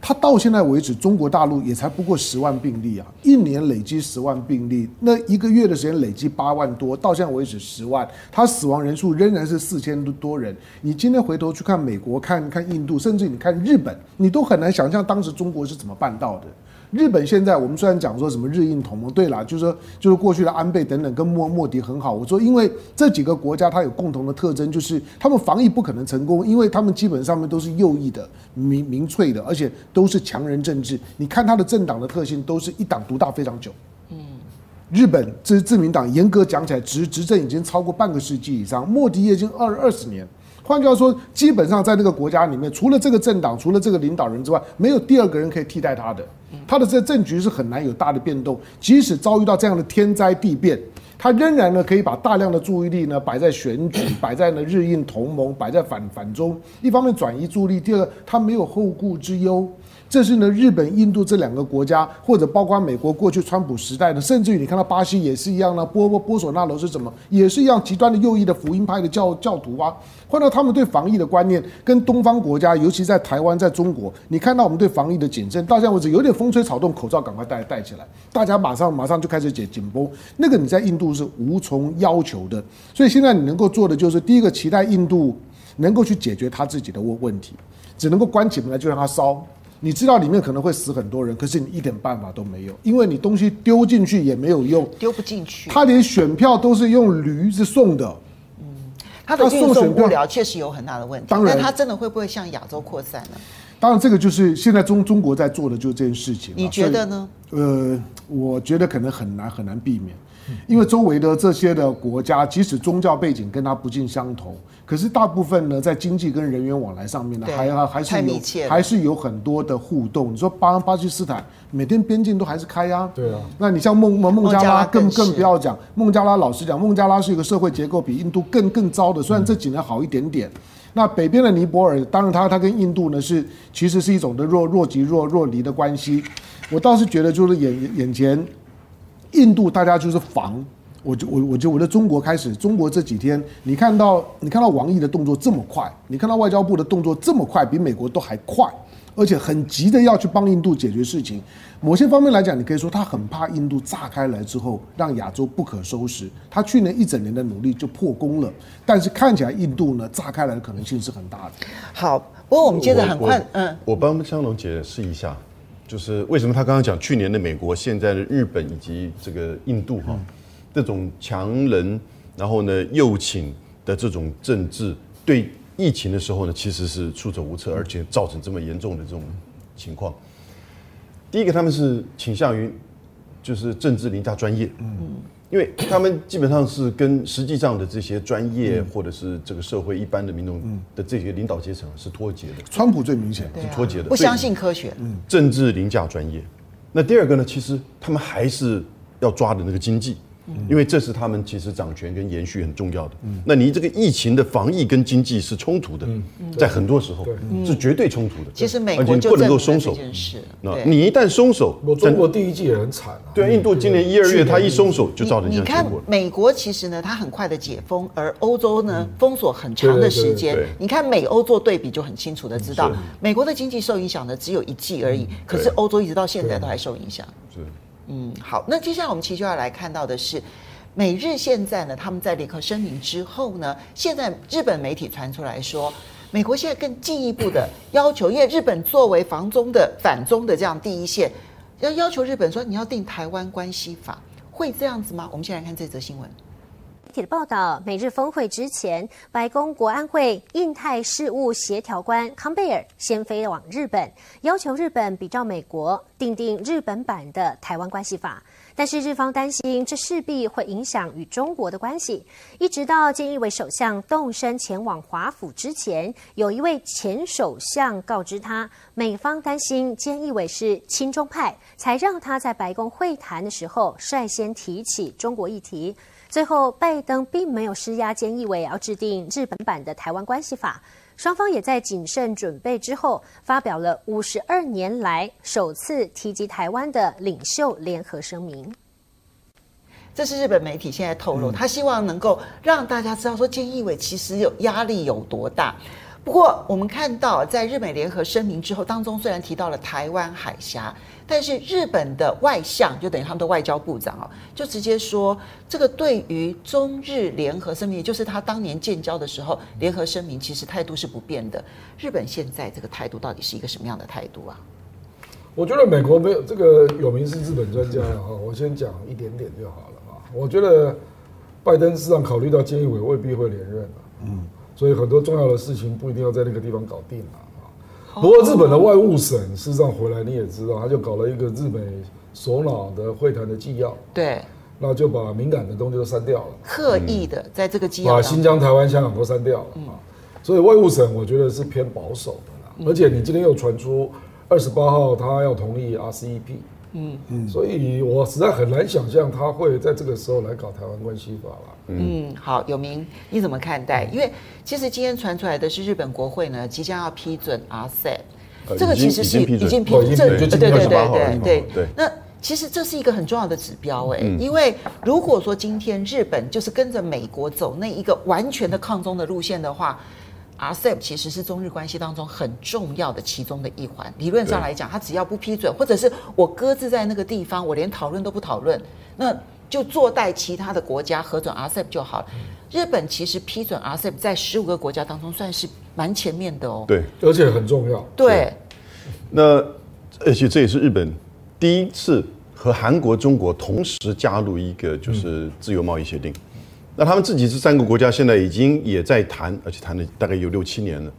他到现在为止，中国大陆也才不过十万病例啊，一年累积十万病例，那一个月的时间累积八万多，到现在为止十万，他死亡人数仍然是四千多多人。你今天回头去看美国，看看印度，甚至你看日本，你都很难想象当时中国是怎么办到的。日本现在，我们虽然讲说什么日印同盟，对啦，就是说，就是过去的安倍等等跟莫莫迪很好。我说，因为这几个国家它有共同的特征，就是他们防疫不可能成功，因为他们基本上面都是右翼的、民民粹的，而且都是强人政治。你看他的政党的特性，都是一党独大非常久。嗯，日本这自民党严格讲起来执执政已经超过半个世纪以上，莫迪也已经二二十年。换句话说，基本上在那个国家里面，除了这个政党，除了这个领导人之外，没有第二个人可以替代他的。他的这政局是很难有大的变动，即使遭遇到这样的天灾地变，他仍然呢可以把大量的注意力呢摆在选举，摆在呢日印同盟，摆在反反中。一方面转移注意力，第二他没有后顾之忧。这是呢，日本、印度这两个国家，或者包括美国过去川普时代的，甚至于你看到巴西也是一样呢。波波波索纳罗是什么？也是一样极端的右翼的福音派的教教徒啊。换到他们对防疫的观念，跟东方国家，尤其在台湾、在中国，你看到我们对防疫的谨慎，到现在为止有点风吹草动，口罩赶快戴戴起来，大家马上马上就开始解紧绷。那个你在印度是无从要求的，所以现在你能够做的就是，第一个期待印度能够去解决他自己的问问题，只能够关起门来就让它烧。你知道里面可能会死很多人，可是你一点办法都没有，因为你东西丢进去也没有用，丢不进去。他连选票都是用驴子送的，嗯，他的运送不了确实有很大的问题。当然，但他真的会不会向亚洲扩散呢？当然，这个就是现在中中国在做的就是这件事情。你觉得呢？呃，我觉得可能很难很难避免。因为周围的这些的国家，即使宗教背景跟他不尽相同，可是大部分呢，在经济跟人员往来上面呢，还还还是有还是有很多的互动。你说巴巴基斯坦每天边境都还是开呀，对啊。那你像孟孟孟加拉更更不要讲，孟加拉老实讲，孟加拉是一个社会结构比印度更更糟的，虽然这几年好一点点。那北边的尼泊尔，当然它它跟印度呢是其实是一种的若若即若若离的关系。我倒是觉得就是眼眼前。印度大家就是防，我就我我就我的中国开始，中国这几天你看到你看到王毅的动作这么快，你看到外交部的动作这么快，比美国都还快，而且很急的要去帮印度解决事情。某些方面来讲，你可以说他很怕印度炸开来之后让亚洲不可收拾。他去年一整年的努力就破功了，但是看起来印度呢炸开来的可能性是很大的。好，不过我们接着很快，嗯，我帮香龙解释一下。就是为什么他刚刚讲去年的美国、现在的日本以及这个印度哈，这种强人，然后呢右倾的这种政治，对疫情的时候呢，其实是束手无策，而且造成这么严重的这种情况。第一个，他们是倾向于就是政治凌驾专业，嗯，因为他们基本上是跟实际上的这些专业或者是这个社会一般的民众的这些领导阶层是脱节的。川普最明显是脱节的，不相信科学，政治凌驾专业。那第二个呢，其实他们还是要抓的那个经济。因为这是他们其实掌权跟延续很重要的。那你这个疫情的防疫跟经济是冲突的，在很多时候是绝对冲突的。其实美国就不能够松手。那你一旦松手，中国第一季也很惨啊。对啊，印度今年一二月它一松手就造成这样结果。你看美国其实呢，它很快的解封，而欧洲呢封锁很长的时间。你看美欧做对比就很清楚的知道，美国的经济受影响的只有一季而已，可是欧洲一直到现在都还受影响。是。嗯，好，那接下来我们其实就要来看到的是，美日现在呢，他们在联合声明之后呢，现在日本媒体传出来说，美国现在更进一步的要求，因为日本作为防中的反中的这样第一线，要要求日本说你要定台湾关系法，会这样子吗？我们先来看这则新闻。媒体的报道，美日峰会之前，白宫国安会印太事务协调官康贝尔先飞往日本，要求日本比照美国订定日本版的台湾关系法。但是日方担心这势必会影响与中国的关系，一直到菅义伟首相动身前往华府之前，有一位前首相告知他，美方担心菅义伟是亲中派，才让他在白宫会谈的时候率先提起中国议题。最后，拜登并没有施压菅义伟要制定日本版的台湾关系法，双方也在谨慎准备之后，发表了五十二年来首次提及台湾的领袖联合声明。这是日本媒体现在透露，他希望能够让大家知道说菅义伟其实有压力有多大。不过，我们看到在日美联合声明之后，当中虽然提到了台湾海峡。但是日本的外相就等于他们的外交部长哦，就直接说，这个对于中日联合声明，也就是他当年建交的时候联合声明，其实态度是不变的。日本现在这个态度到底是一个什么样的态度啊？我觉得美国没有这个有名是日本专家啊，我先讲一点点就好了啊。我觉得拜登事实上考虑到菅义伟未必会连任，嗯，所以很多重要的事情不一定要在那个地方搞定了。不过日本的外务省事实上回来你也知道，他就搞了一个日美首脑的会谈的纪要，对，那就把敏感的东西都删掉了，刻意的在这个纪要。把新疆、台湾、香港都删掉了。啊，所以外务省我觉得是偏保守的啦，而且你今天又传出二十八号他要同意 RCEP。嗯。嗯，所以我实在很难想象他会在这个时候来搞台湾关系法了。嗯，好，有明你怎么看待？因为其实今天传出来的是日本国会呢即将要批准 RCEP，这个其实是已经批准，对对对对对对。那其实这是一个很重要的指标哎，因为如果说今天日本就是跟着美国走那一个完全的抗中的路线的话。RCEP 其实是中日关系当中很重要的其中的一环。理论上来讲，他只要不批准，或者是我搁置在那个地方，我连讨论都不讨论，那就坐待其他的国家核准 RCEP 就好了。日本其实批准 RCEP 在十五个国家当中算是蛮前面的哦。对，而且很重要。对。那而且这也是日本第一次和韩国、中国同时加入一个就是自由贸易协定。那他们自己这三个国家现在已经也在谈，而且谈了大概有六七年了，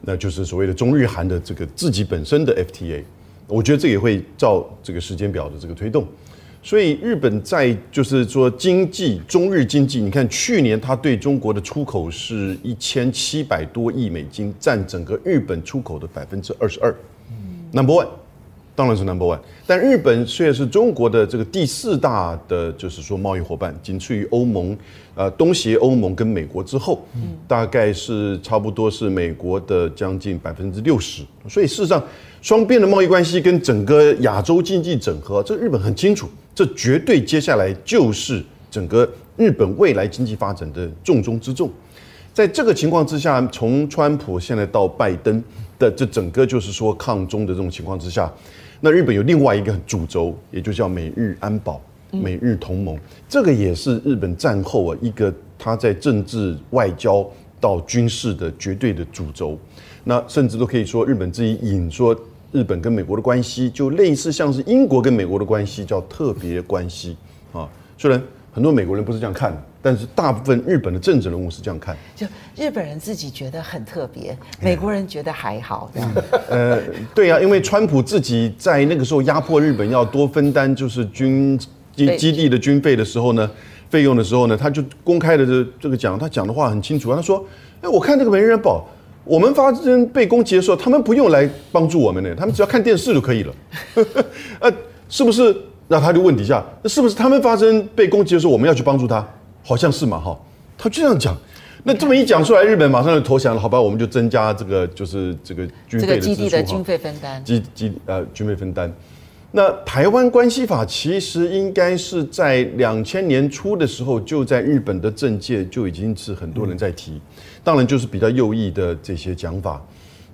那就是所谓的中日韩的这个自己本身的 FTA，我觉得这也会照这个时间表的这个推动，所以日本在就是说经济中日经济，你看去年它对中国的出口是一千七百多亿美金，占整个日本出口的百分之二十二，Number one。当然是 number one，但日本虽然是中国的这个第四大的，就是说贸易伙伴，仅次于欧盟，呃，东协欧盟跟美国之后，大概是差不多是美国的将近百分之六十。所以事实上，双边的贸易关系跟整个亚洲经济整合，这日本很清楚，这绝对接下来就是整个日本未来经济发展的重中之重。在这个情况之下，从川普现在到拜登的这整个就是说抗中的这种情况之下。那日本有另外一个主轴，也就叫美日安保、美日同盟，这个也是日本战后啊一个他在政治、外交到军事的绝对的主轴。那甚至都可以说，日本自己引说，日本跟美国的关系就类似像是英国跟美国的关系，叫特别关系啊。虽然很多美国人不是这样看，但是大部分日本的政治人物是这样看。就日本人自己觉得很特别，美国人觉得还好这样。呃，对啊，因为川普自己在那个时候压迫日本要多分担就是军基基地的军费的时候呢，费用的时候呢，他就公开的这这个讲，他讲的话很清楚，他说：“哎，我看这个美日宝。”我们发生被攻击的时候，他们不用来帮助我们呢，他们只要看电视就可以了。呃，是不是？那他就问底下，那是不是他们发生被攻击的时候，我们要去帮助他？好像是嘛，哈。他就这样讲。那这么一讲出来，日本马上就投降了。好吧，我们就增加这个，就是这个军费的支出。这个基地的军费分担。基基呃，军费分担。那台湾关系法其实应该是在两千年初的时候，就在日本的政界就已经是很多人在提，当然就是比较右翼的这些讲法，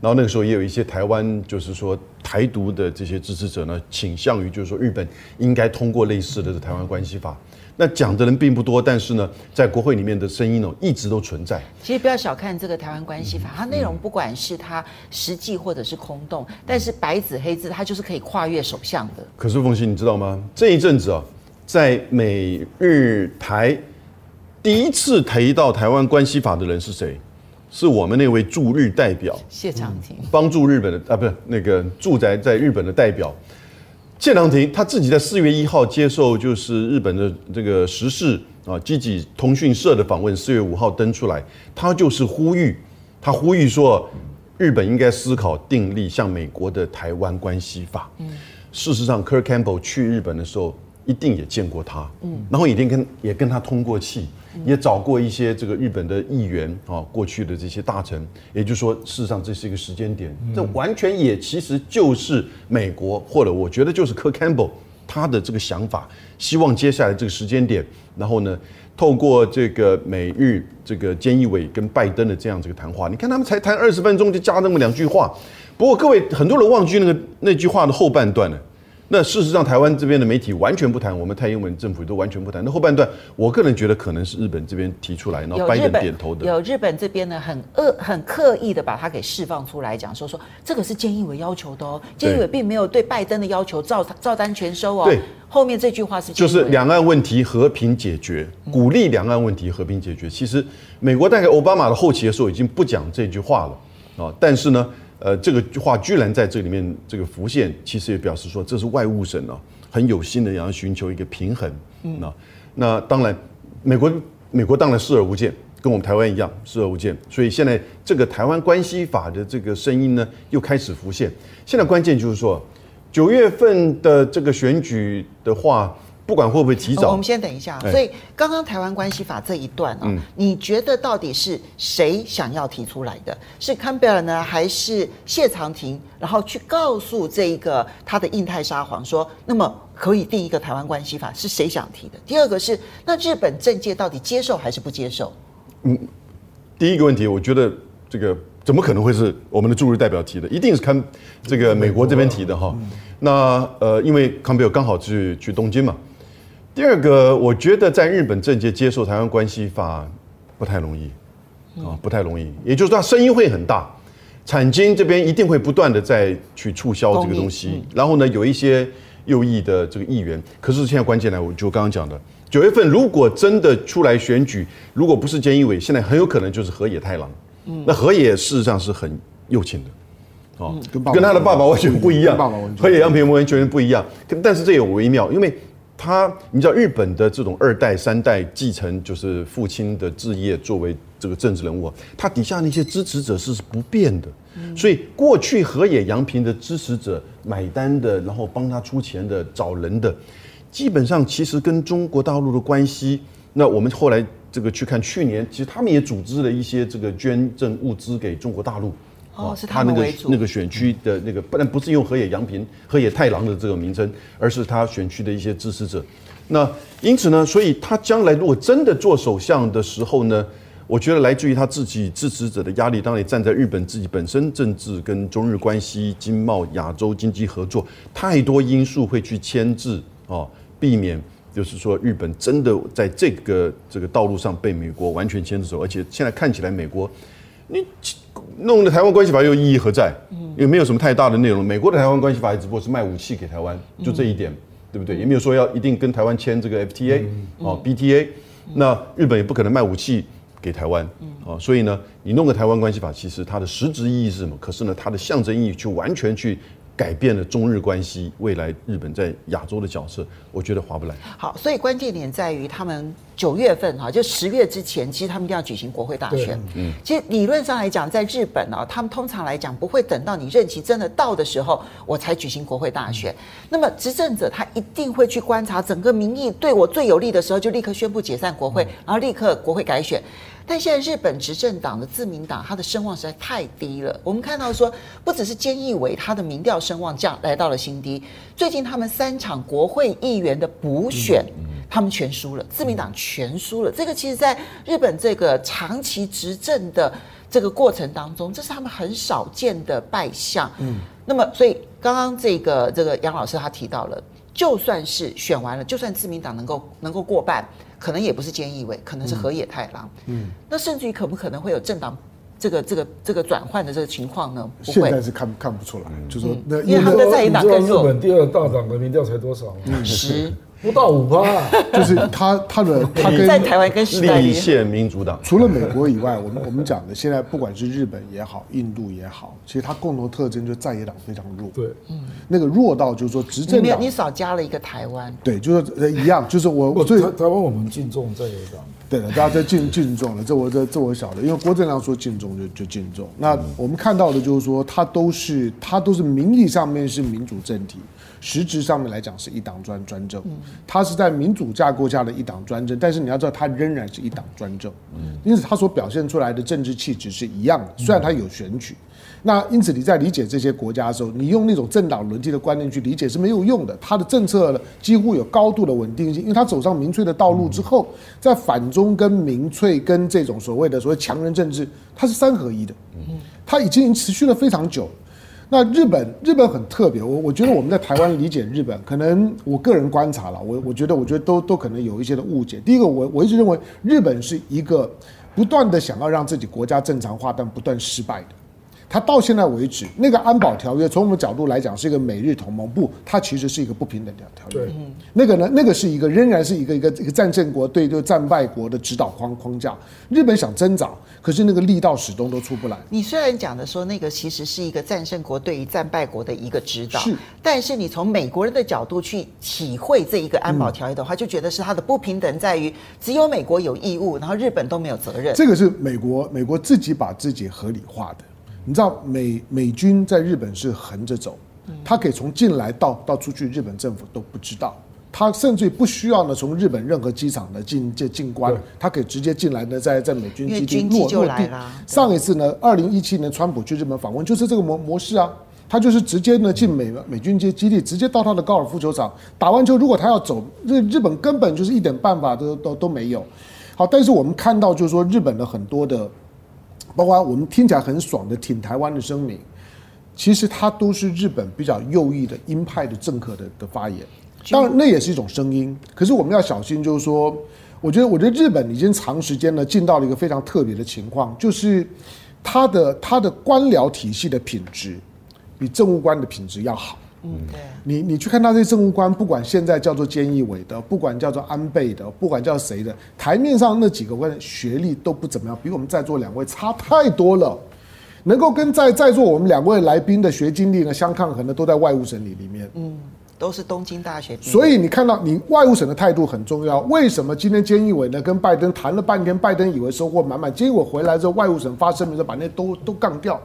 然后那个时候也有一些台湾就是说台独的这些支持者呢，倾向于就是说日本应该通过类似的台湾关系法。那讲的人并不多，但是呢，在国会里面的声音呢，一直都存在。其实不要小看这个台湾关系法，它内容不管是它实际或者是空洞，但是白纸黑字，它就是可以跨越首相的。可是凤欣，你知道吗？这一阵子啊，在美日台第一次提到台湾关系法的人是谁？是我们那位驻日代表谢长廷，帮助日本的啊，不是那个住宅在日本的代表。谢长廷他自己在四月一号接受就是日本的这个时事啊，积极通讯社的访问，四月五号登出来，他就是呼吁，他呼吁说，日本应该思考订立像美国的台湾关系法。嗯，事实上，Kirk Campbell 去日本的时候，一定也见过他，嗯，然后一定跟也跟他通过气。也找过一些这个日本的议员啊，过去的这些大臣，也就是说，事实上这是一个时间点，这完全也其实就是美国或者我觉得就是 Kurt Campbell 他的这个想法，希望接下来这个时间点，然后呢，透过这个美日这个菅义伟跟拜登的这样这个谈话，你看他们才谈二十分钟就加那么两句话，不过各位很多人忘记那个那句话的后半段了。那事实上，台湾这边的媒体完全不谈，我们蔡英文政府都完全不谈。那后半段，我个人觉得可能是日本这边提出来，然后拜登点头的。有日本这边呢，很恶、很刻意的把它给释放出来，讲说说这个是菅义伟要求的哦，菅义伟并没有对拜登的要求照照单全收哦。对，后面这句话是就是两岸问题和平解决，鼓励两岸问题和平解决。其实美国大概奥巴马的后期的时候已经不讲这句话了啊，但是呢。呃，这个话居然在这里面这个浮现，其实也表示说，这是外务省啊很有心的要寻求一个平衡。嗯，那那当然，美国美国当然视而不见，跟我们台湾一样视而不见。所以现在这个台湾关系法的这个声音呢，又开始浮现。现在关键就是说，九月份的这个选举的话。不管会不会提早，我们先等一下。所以刚刚台湾关系法这一段啊，你觉得到底是谁想要提出来的？是坎贝尔呢，还是谢长廷？然后去告诉这一个他的印太沙皇说，那么可以定一个台湾关系法，是谁想提的？第二个是，那日本政界到底接受还是不接受？嗯，第一个问题，我觉得这个怎么可能会是我们的驻日代表提的？一定是看这个美国这边提的哈。那呃，因为坎贝尔刚好去去东京嘛。第二个，我觉得在日本政界接受台湾关系法不太容易啊，不太容易。也就是说，声音会很大，产经这边一定会不断的在去促销这个东西。然后呢，有一些右翼的这个议员，可是现在关键来，我就刚刚讲的，九月份如果真的出来选举，如果不是菅义伟，现在很有可能就是河野太郎。嗯那河野事实上是很右倾的，哦，跟他的爸爸完全不一样，河野洋平完全不一样。但是这有微妙，因为。他，你知道日本的这种二代、三代继承，就是父亲的置业作为这个政治人物，他底下那些支持者是不变的。所以过去河野洋平的支持者买单的，然后帮他出钱的、找人的，基本上其实跟中国大陆的关系，那我们后来这个去看去年，其实他们也组织了一些这个捐赠物资给中国大陆。哦，是他那个那个选区的那个，不但不是用河野洋平、河野太郎的这个名称，而是他选区的一些支持者。那因此呢，所以他将来如果真的做首相的时候呢，我觉得来自于他自己支持者的压力，当然也站在日本自己本身政治跟中日关系、经贸、亚洲经济合作太多因素会去牵制哦，避免就是说日本真的在这个这个道路上被美国完全牵制走，而且现在看起来美国你。弄的台湾关系法又意义何在？因为没有什么太大的内容。美国的台湾关系法也只不过是卖武器给台湾，就这一点，对不对？也没有说要一定跟台湾签这个 FTA 哦，BTA。那日本也不可能卖武器给台湾，啊，所以呢，你弄个台湾关系法，其实它的实质意义是什么？可是呢，它的象征意义却完全去。改变了中日关系，未来日本在亚洲的角色，我觉得划不来。好，所以关键点在于他们九月份哈，就十月之前，其实他们一定要举行国会大选。嗯，其实理论上来讲，在日本呢，他们通常来讲不会等到你任期真的到的时候，我才举行国会大选。那么执政者他一定会去观察整个民意对我最有利的时候，就立刻宣布解散国会，然后立刻国会改选。但现在日本执政党的自民党，他的声望实在太低了。我们看到说，不只是菅义伟，他的民调声望降来到了新低。最近他们三场国会议员的补选，他们全输了，自民党全输了。这个其实在日本这个长期执政的这个过程当中，这是他们很少见的败相。嗯，那么所以刚刚这个这个杨老师他提到了，就算是选完了，就算自民党能够能够过半。可能也不是菅义伟，可能是河野太郎。嗯，那甚至于可不可能会有政党这个这个这个转换的这个情况呢？现在是看看不出来，嗯、就说那因为他们的在野党更弱。日本第二大党的民调才多少？十。不到五趴，就是他他的他跟 在台湾跟时代立宪民主党，除了美国以外，我们我们讲的现在不管是日本也好，印度也好，其实它共同特征就是在野党非常弱。对，嗯，那个弱到就是说执政党，你少加了一个台湾。对，就是一样，就是我我最台湾我们敬重在野党。对的，大家在敬敬重了，这我这这我晓得，因为郭正亮说敬重就就敬重。那我们看到的就是说，他都是他都是名义上面是民主政体。实质上面来讲是一党专专政，他是在民主架构下的一党专政，但是你要知道，他仍然是一党专政，因此他所表现出来的政治气质是一样的。虽然他有选举，那因此你在理解这些国家的时候，你用那种政党轮替的观念去理解是没有用的。他的政策呢，几乎有高度的稳定性，因为他走上民粹的道路之后，在反中跟民粹跟这种所谓的所谓强人政治，它是三合一的，它已经持续了非常久。那日本，日本很特别。我我觉得我们在台湾理解日本，可能我个人观察了，我我觉得我觉得都都可能有一些的误解。第一个，我我一直认为日本是一个不断的想要让自己国家正常化，但不断失败的。他到现在为止，那个安保条约从我们角度来讲是一个美日同盟，不，它其实是一个不平等的条约。对，那个呢，那个是一个仍然是一个一个一个战胜国对对战败国的指导框框架。日本想增长，可是那个力道始终都出不来。你虽然讲的说那个其实是一个战胜国对于战败国的一个指导，是，但是你从美国人的角度去体会这一个安保条约的话，就觉得是它的不平等在于只有美国有义务，然后日本都没有责任。这个是美国美国自己把自己合理化的。你知道美美军在日本是横着走，他可以从进来到到出去，日本政府都不知道。他甚至不需要呢，从日本任何机场呢进进进关，他可以直接进来呢，在在美军基地落落地。上一次呢，二零一七年川普去日本访问，就是这个模模式啊，他就是直接呢进美美军基基地，直接到他的高尔夫球场打完球，如果他要走，日日本根本就是一点办法都都都没有。好，但是我们看到就是说日本的很多的。包括我们听起来很爽的挺台湾的声明，其实它都是日本比较右翼的鹰派的政客的的发言。当然，那也是一种声音。可是我们要小心，就是说，我觉得，我觉得日本已经长时间呢进到了一个非常特别的情况，就是它的它的官僚体系的品质比政务官的品质要好。嗯，对。你你去看他这些政务官，不管现在叫做菅义伟的，不管叫做安倍的，不管叫谁的，台面上那几个官学历都不怎么样，比我们在座两位差太多了。能够跟在在座我们两位来宾的学经历呢相抗衡的，都在外务省里里面。嗯，都是东京大学。所以你看到你外务省的态度很重要。为什么今天菅义伟呢跟拜登谈了半天，拜登以为收获满满，结果回来之后外务省发声明说把那都都杠掉。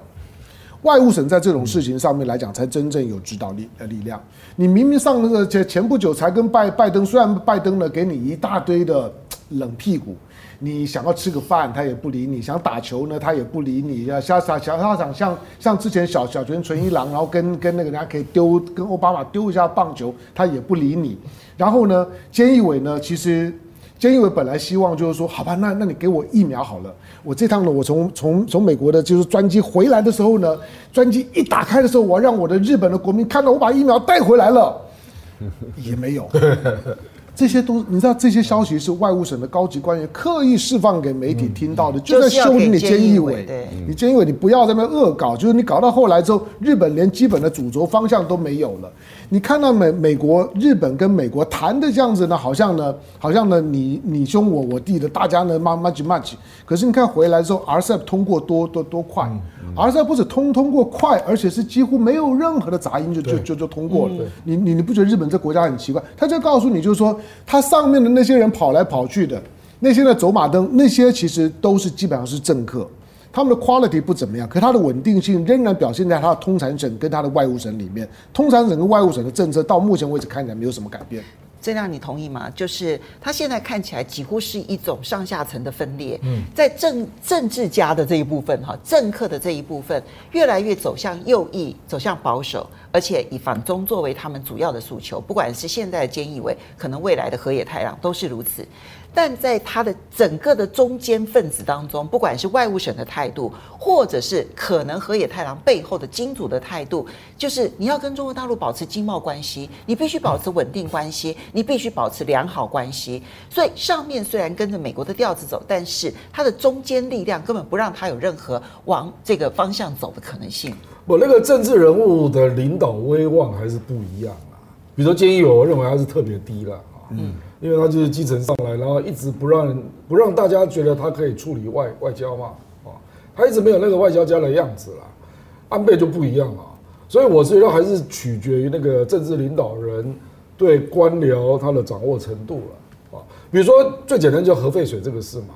外务省在这种事情上面来讲，才真正有指导力的力量。你明明上那个前前不久才跟拜拜登，虽然拜登呢给你一大堆的冷屁股，你想要吃个饭他也不理你，想打球呢他也不理你，要小小小校长像像之前小小泉纯一郎，然后跟跟那个人家可以丢跟奥巴马丢一下棒球，他也不理你。然后呢，菅义伟呢，其实菅义伟本来希望就是说，好吧，那那你给我疫苗好了。我这趟呢，我从从从美国的就是专机回来的时候呢，专机一打开的时候，我让我的日本的国民看到我把疫苗带回来了，也没有。这些都你知道，这些消息是外务省的高级官员刻意释放给媒体听到的，嗯、就在修理你菅义伟。对，你菅义伟，你不要在那边恶搞，就是你搞到后来之后，日本连基本的主轴方向都没有了。你看到美美国、日本跟美国谈的这样子呢，好像呢，好像呢，你你兄我我弟的，大家呢 much much。可是你看回来之后，RCEP 通过多多多快。嗯 RCEP 不是通通过快，而且是几乎没有任何的杂音就就就就通过了。你你你不觉得日本这国家很奇怪？他就告诉你，就是说，它上面的那些人跑来跑去的，那些的走马灯，那些其实都是基本上是政客，他们的 quality 不怎么样，可它的稳定性仍然表现在它的通产省跟它的外务省里面。通产省跟外务省的政策到目前为止看起来没有什么改变。这样你同意吗？就是他现在看起来几乎是一种上下层的分裂，嗯在政政治家的这一部分哈，政客的这一部分越来越走向右翼，走向保守，而且以反中作为他们主要的诉求。不管是现在的菅义伟，可能未来的河野太郎都是如此。但在他的整个的中间分子当中，不管是外务省的态度，或者是可能河野太郎背后的金主的态度，就是你要跟中国大陆保持经贸关系，你必须保持稳定关系，你必须保持良好关系。所以上面虽然跟着美国的调子走，但是他的中间力量根本不让他有任何往这个方向走的可能性。我那个政治人物的领导威望还是不一样啊。比如说菅义伟，我认为他是特别低了啊。嗯。因为他就是继承上来，然后一直不让不让大家觉得他可以处理外外交嘛，啊，他一直没有那个外交家的样子啦。安倍就不一样啊，所以我觉得还是取决于那个政治领导人对官僚他的掌握程度了啊。比如说最简单就核废水这个事嘛，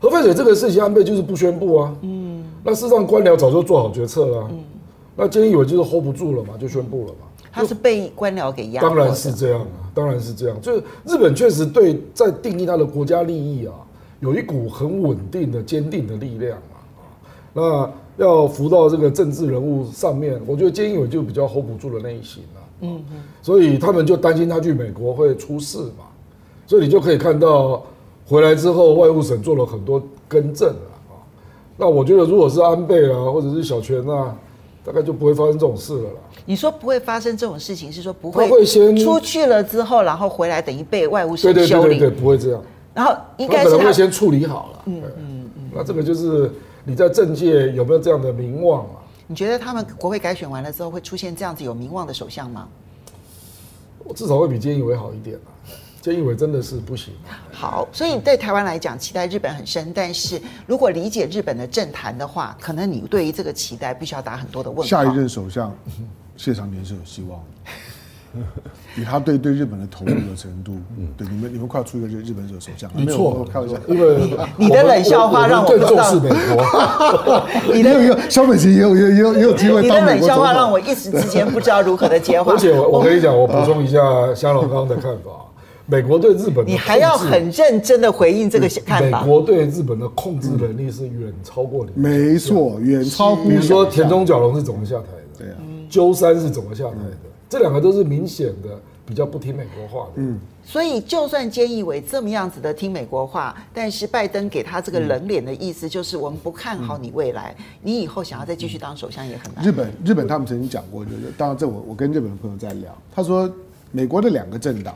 核废水这个事情安倍就是不宣布啊，嗯，那事实上官僚早就做好决策了，嗯，那菅义伟就是 hold 不住了嘛，就宣布了嘛。他是被官僚给压，当然是这样啊，当然是这样。就是日本确实对在定义他的国家利益啊，有一股很稳定的、坚定的力量啊。那要浮到这个政治人物上面，我觉得菅义伟就比较 hold 不住的那一型啊。嗯嗯。所以他们就担心他去美国会出事嘛。所以你就可以看到回来之后，外务省做了很多更正啊。那我觉得，如果是安倍啊，或者是小泉啊。大概就不会发生这种事了啦。你说不会发生这种事情，是说不会？他会先出去了之后，然后回来，等于被外务省修理。对对对对，不会这样。然后应该可能会先处理好了。嗯嗯嗯。那这个就是你在政界有没有这样的名望啊？你觉得他们国会改选完了之后，会出现这样子有名望的首相吗？我至少会比菅义伟好一点啊。菅义伟真的是不行。好，所以对台湾来讲，期待日本很深。但是如果理解日本的政坛的话，可能你对于这个期待必须要打很多的问号。下一任首相谢长廷是有希望的，以他对对日本的投入的程度，嗯，对你们你们快要出一个日日本首首相，没错，开玩笑，因为 你的冷笑话让我更重视美国。你的有萧美琴也有也有也有也有机会。你的冷笑话让我一时之间不知道如何的接话。而且我我跟你讲，我补充一下香龙刚的看法。美国对日本，你还要很认真的回应这个看法。美国对日本的控制能力是远超过你。没错，远超。比如说田中角荣是怎么下台的？对啊，鸠山是怎么下台的？这两个都是明显的比较不听美国话的。嗯，所以就算菅义伟这么样子的听美国话，但是拜登给他这个冷脸的意思就是我们不看好你未来，你以后想要再继续当首相也很难。日本日本他们曾经讲过，就是当然这我我跟日本的朋友在聊，他说美国的两个政党。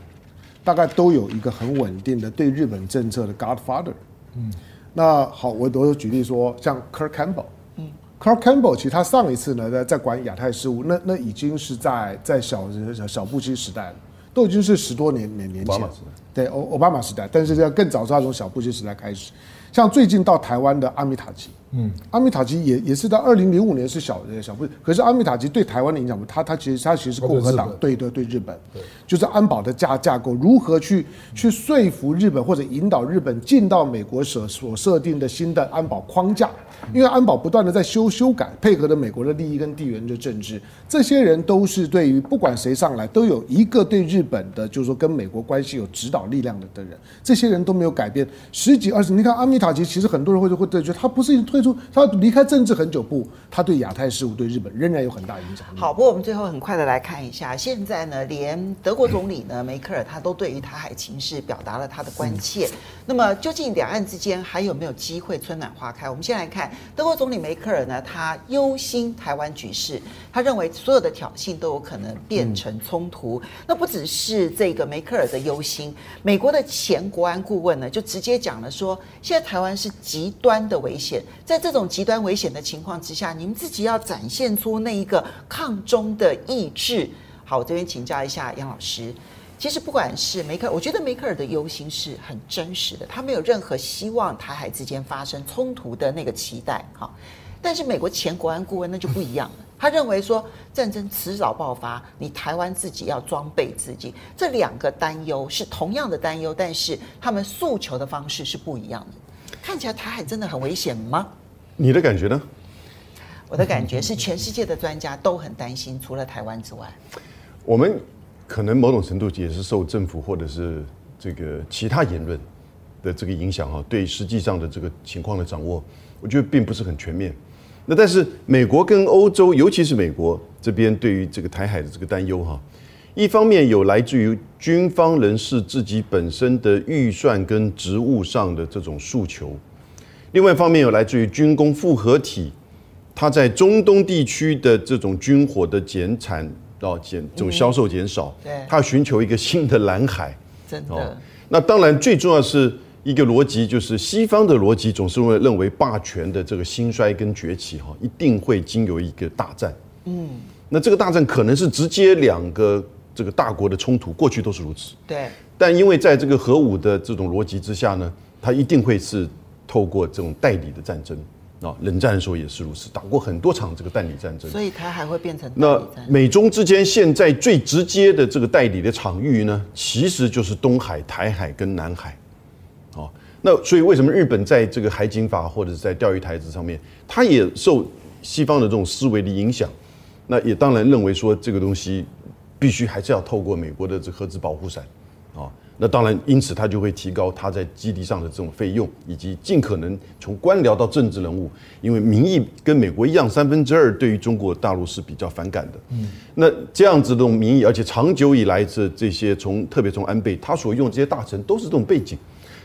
大概都有一个很稳定的对日本政策的 Godfather，嗯，那好，我我举例说，像 Kirk Campbell，嗯，Kirk Campbell 其实他上一次呢在在管亚太事务，那那已经是在在小小布希时代了，都已经是十多年年年前，对，欧奥巴马时代，但是要更早是他从小布希时代开始，像最近到台湾的阿米塔吉。嗯，阿米塔吉也也是到二零零五年是小小不，可是阿米塔吉对台湾的影响不，他他其实他其实是共和党对对对日本，就是安保的架架构如何去去说服日本或者引导日本进到美国所所设定的新的安保框架，因为安保不断的在修修改，配合着美国的利益跟地缘的政治，这些人都是对于不管谁上来都有一个对日本的，就是说跟美国关系有指导力量的的人，这些人都没有改变。十几二十，你看阿米塔吉其实很多人会会对觉得他不是一退。退出，他离开政治很久不，他对亚太事务对日本仍然有很大影响。好，不过我们最后很快的来看一下，现在呢，连德国总理呢梅克尔他都对于台海情势表达了他的关切。那么究竟两岸之间还有没有机会春暖花开？我们先来看德国总理梅克尔呢，他忧心台湾局势，他认为所有的挑衅都有可能变成冲突。那不只是这个梅克尔的忧心，美国的前国安顾问呢就直接讲了说，现在台湾是极端的危险，在这种极端危险的情况之下，你们自己要展现出那一个抗中的意志。好，我这边请教一下杨老师。其实不管是梅克，我觉得梅克尔的忧心是很真实的，他没有任何希望台海之间发生冲突的那个期待。哈，但是美国前国安顾问那就不一样了，他认为说战争迟早爆发，你台湾自己要装备自己。这两个担忧是同样的担忧，但是他们诉求的方式是不一样的。看起来台海真的很危险吗？你的感觉呢？我的感觉是全世界的专家都很担心，除了台湾之外，我们。可能某种程度也是受政府或者是这个其他言论的这个影响哈，对实际上的这个情况的掌握，我觉得并不是很全面。那但是美国跟欧洲，尤其是美国这边对于这个台海的这个担忧哈，一方面有来自于军方人士自己本身的预算跟职务上的这种诉求，另外一方面有来自于军工复合体，它在中东地区的这种军火的减产。到减这种销售减少，对，它寻求一个新的蓝海，真的。那当然，最重要是一个逻辑，就是西方的逻辑总是会认为霸权的这个兴衰跟崛起，哈，一定会经由一个大战。嗯，那这个大战可能是直接两个这个大国的冲突，过去都是如此。对。但因为在这个核武的这种逻辑之下呢，它一定会是透过这种代理的战争。啊，冷战的时候也是如此，打过很多场这个代理战争，所以它还会变成那美中之间现在最直接的这个代理的场域呢，其实就是东海、台海跟南海。哦，那所以为什么日本在这个海警法或者是在钓鱼台子上面，它也受西方的这种思维的影响，那也当然认为说这个东西必须还是要透过美国的这核子保护伞，啊。那当然，因此他就会提高他在基地上的这种费用，以及尽可能从官僚到政治人物，因为民意跟美国一样，三分之二对于中国大陆是比较反感的。嗯，那这样子的这种民意，而且长久以来这这些从特别从安倍他所用这些大臣都是这种背景。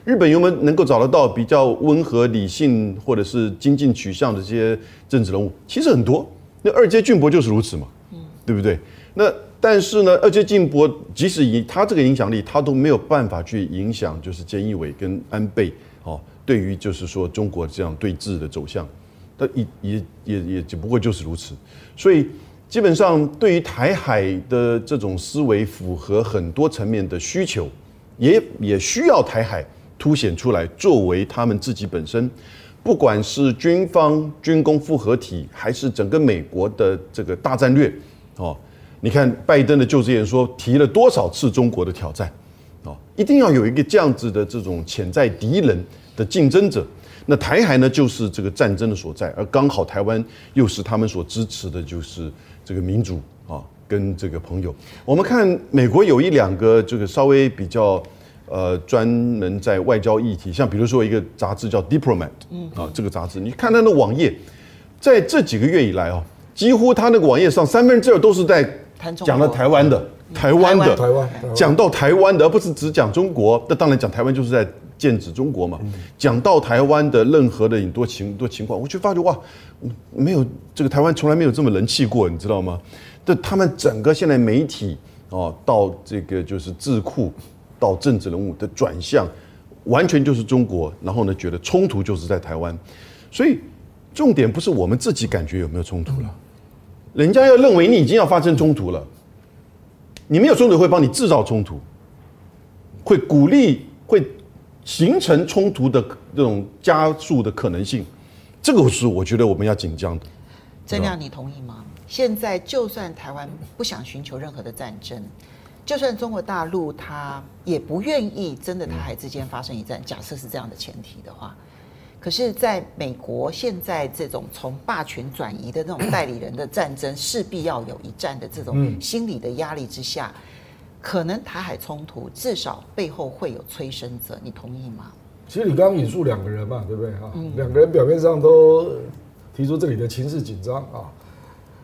日本有没有能够找得到比较温和、理性或者是精进取向的这些政治人物？其实很多，那二阶俊博就是如此嘛，嗯，对不对？那。但是呢，二阶进博即使以他这个影响力，他都没有办法去影响，就是菅义伟跟安倍哦，对于就是说中国这样对峙的走向，他也也也也只不过就是如此。所以基本上对于台海的这种思维，符合很多层面的需求，也也需要台海凸显出来，作为他们自己本身，不管是军方军工复合体，还是整个美国的这个大战略哦。你看拜登的就职演说提了多少次中国的挑战，哦，一定要有一个这样子的这种潜在敌人的竞争者。那台海呢，就是这个战争的所在，而刚好台湾又是他们所支持的，就是这个民主啊，跟这个朋友。我们看美国有一两个这个稍微比较呃专门在外交议题，像比如说一个杂志叫《Diplomat》，嗯啊，这个杂志你看它的网页，在这几个月以来啊，几乎它那个网页上三分之二都是在。讲了台湾的，台湾的，讲到台湾的，而不是只讲中国。那当然讲台湾就是在剑指中国嘛。讲到台湾的任何的很多情多情况，我就发觉哇，没有这个台湾从来没有这么人气过，你知道吗？这他们整个现在媒体哦，到这个就是智库，到政治人物的转向，完全就是中国。然后呢，觉得冲突就是在台湾，所以重点不是我们自己感觉有没有冲突了。人家要认为你已经要发生冲突了，你没有冲突会帮你制造冲突，会鼓励会形成冲突的这种加速的可能性，这个是我觉得我们要紧张的。曾亮，你同意吗？现在就算台湾不想寻求任何的战争，就算中国大陆他也不愿意真的台海之间发生一战，假设是这样的前提的话。可是，在美国现在这种从霸权转移的那种代理人的战争，势必要有一战的这种心理的压力之下，可能台海冲突至少背后会有催生者，你同意吗？其实你刚刚引述两个人嘛，对不对哈？两个人表面上都提出这里的情势紧张啊，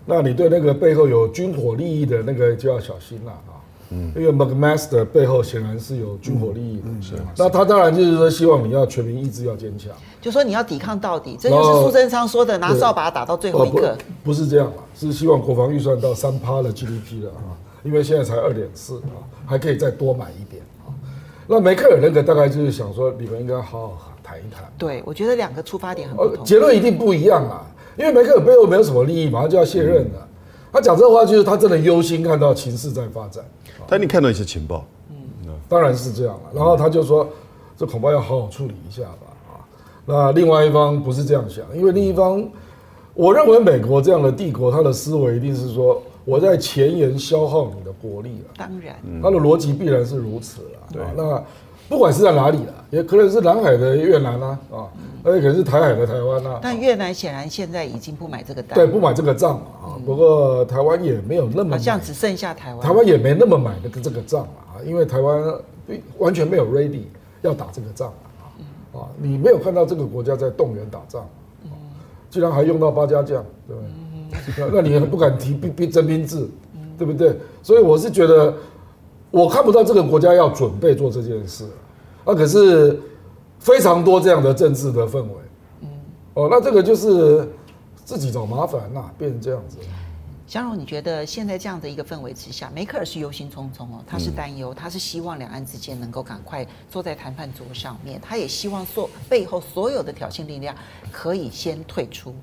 那你对那个背后有军火利益的那个就要小心了啊。嗯，因为 McMaster 背后显然是有军火利益的，是？那他当然就是说希望你要全民意志要坚强，就说你要抵抗到底，这就是苏贞昌说的拿扫把打到最后一刻。不是这样啊，是希望国防预算到三趴的 GDP 了啊，因为现在才二点四啊，还可以再多买一点啊。那梅克尔那个大概就是想说，你们应该好好谈一谈。对，我觉得两个出发点很不同，结论一定不一样啊，因为梅克尔背后没有什么利益，马上就要卸任了。他讲这话就是他真的忧心看到情势在发展。但你看到一些情报，嗯，当然是这样了。然后他就说，这恐怕要好好处理一下吧。啊，那另外一方不是这样想，因为另一方，我认为美国这样的帝国，他的思维一定是说，我在前沿消耗你的国力了。当然，他的逻辑必然是如此了。对，那不管是在哪里了，也可能是南海的越南啊，啊，而且可能是台海的台湾啊。但越南显然现在已经不买这个单，对，不买这个账啊。不过台湾也没有那么，好像只剩下台湾。台湾也没那么买的这个账啊，因为台湾完全没有 ready 要打这个仗啊，啊，你没有看到这个国家在动员打仗，居然还用到八家将，对不对？那你还不敢提兵兵征兵制，对不对？所以我是觉得，我看不到这个国家要准备做这件事，啊，可是非常多这样的政治的氛围，嗯哦，那这个就是。自己找麻烦呐、啊，变成这样子。江荣，你觉得现在这样的一个氛围之下，梅克尔是忧心忡忡哦，他是担忧，他是希望两岸之间能够赶快坐在谈判桌上面，他也希望说背后所有的挑衅力量可以先退出。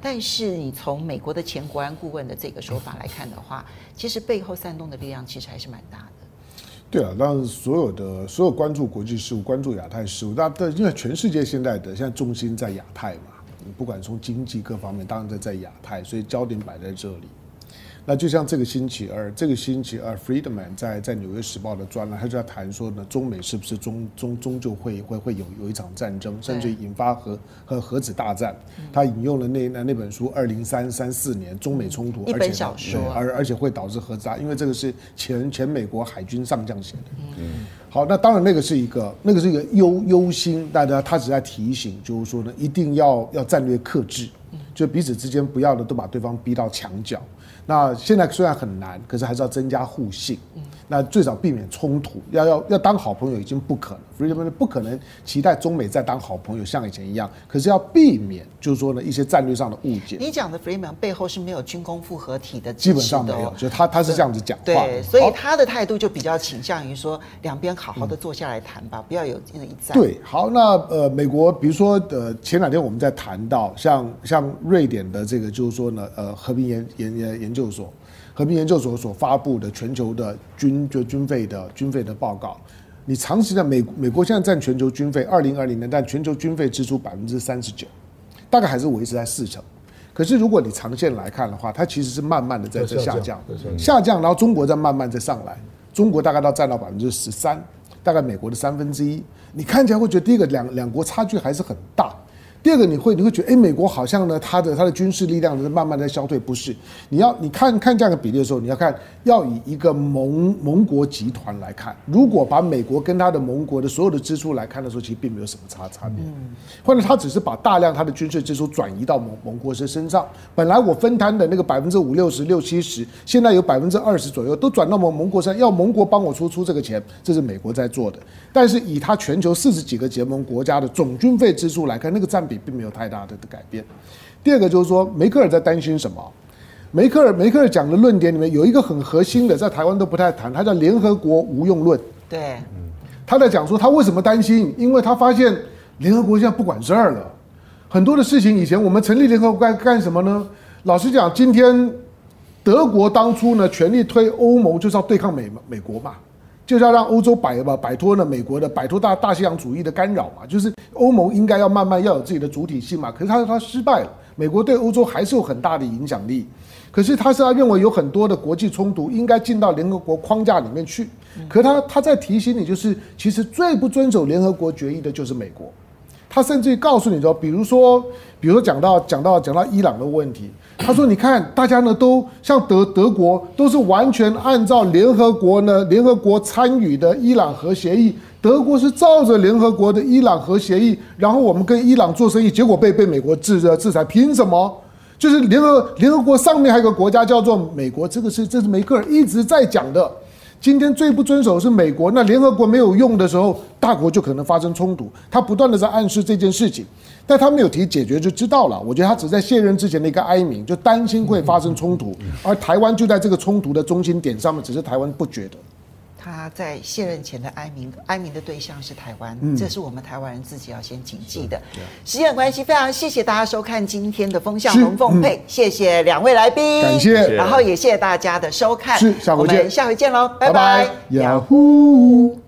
但是你从美国的前国安顾问的这个说法来看的话，其实背后煽动的力量其实还是蛮大的。对啊，当然所有的所有关注国际事务、关注亚太事务，那但，因为全世界现在的现在重心在亚太嘛。不管从经济各方面，当然在在亚太，所以焦点摆在这里。那就像这个星期二，这个星期二，Friedman 在在《纽约时报》的专栏，他就在谈说呢，中美是不是终终终究会会会有有一场战争，甚至引发核核核子大战。他引用了那那那本书，二零三三四年中美冲突，一本小说，而而且会导致核子大，因为这个是前前美国海军上将写的。嗯，好，那当然那个是一个那个是一个忧忧心，大家他只在提醒，就是说呢，一定要要战略克制，就彼此之间不要的都把对方逼到墙角。那现在虽然很难，可是还是要增加互信。那最少避免冲突，要要要当好朋友已经不可能。Friedman 不可能期待中美再当好朋友，像以前一样。可是要避免，就是说呢，一些战略上的误解。你讲的 Friedman 背后是没有军工复合体的，基本上没有，就他他是这样子讲话。对，所以他的态度就比较倾向于说，两边好好的坐下来谈吧，不要有那一战。对，好，那呃，美国比如说呃，前两天我们在谈到像像瑞典的这个，就是说呢，呃，和平研研研研究所。和平研究所所发布的全球的军就军费的军费的报告，你长期在美美国现在占全球军费二零二零年，但全球军费支出百分之三十九，大概还是维持在四成。可是如果你长线来看的话，它其实是慢慢的在这下降，下降，然后中国在慢慢再上来，中国大概到占到百分之十三，大概美国的三分之一。你看起来会觉得第一个两两国差距还是很大。第二个，你会你会觉得，哎，美国好像呢，它的它的军事力量是慢慢在消退，不是？你要你看看这样的比例的时候，你要看要以一个盟盟国集团来看，如果把美国跟他的盟国的所有的支出来看的时候，其实并没有什么差差别，嗯或者他只是把大量他的军事支出转移到盟盟国身身上，本来我分摊的那个百分之五六十六七十，现在有百分之二十左右都转到盟盟国身上，要盟国帮我出出这个钱，这是美国在做的。但是以他全球四十几个结盟国家的总军费支出来看，那个占比并没有太大的的改变。第二个就是说，梅克尔在担心什么？梅克尔梅克尔讲的论点里面有一个很核心的，在台湾都不太谈，他叫联合国无用论。对，他在讲说他为什么担心？因为他发现联合国现在不管事儿了，很多的事情以前我们成立联合国干干什么呢？老实讲，今天德国当初呢全力推欧盟就是要对抗美美国嘛。就是要让欧洲摆吧摆脱了美国的摆脱大大西洋主义的干扰嘛，就是欧盟应该要慢慢要有自己的主体性嘛。可是他他失败了，美国对欧洲还是有很大的影响力。可是他是他认为有很多的国际冲突应该进到联合国框架里面去。可是他他在提醒你，就是其实最不遵守联合国决议的就是美国。他甚至于告诉你说，比如说，比如说讲到讲到讲到伊朗的问题。他说：“你看，大家呢都像德德国，都是完全按照联合国呢联合国参与的伊朗核协议德国是照着联合国的伊朗核协议，然后我们跟伊朗做生意，结果被被美国制制裁，凭什么？就是联合联合国上面还有个国家叫做美国，这个是这是梅克尔一直在讲的。今天最不遵守是美国，那联合国没有用的时候，大国就可能发生冲突。他不断的在暗示这件事情，但他没有提解决就知道了。我觉得他只在卸任之前的一个哀鸣，就担心会发生冲突，而台湾就在这个冲突的中心点上面，只是台湾不觉得。他在卸任前的哀鸣，哀鸣的对象是台湾，嗯、这是我们台湾人自己要先谨记的。时间关系，非常谢谢大家收看今天的风向龙凤配，嗯、谢谢两位来宾，感谢，然后也谢谢大家的收看，是，下回见，我们下回见喽，拜拜，呀呼。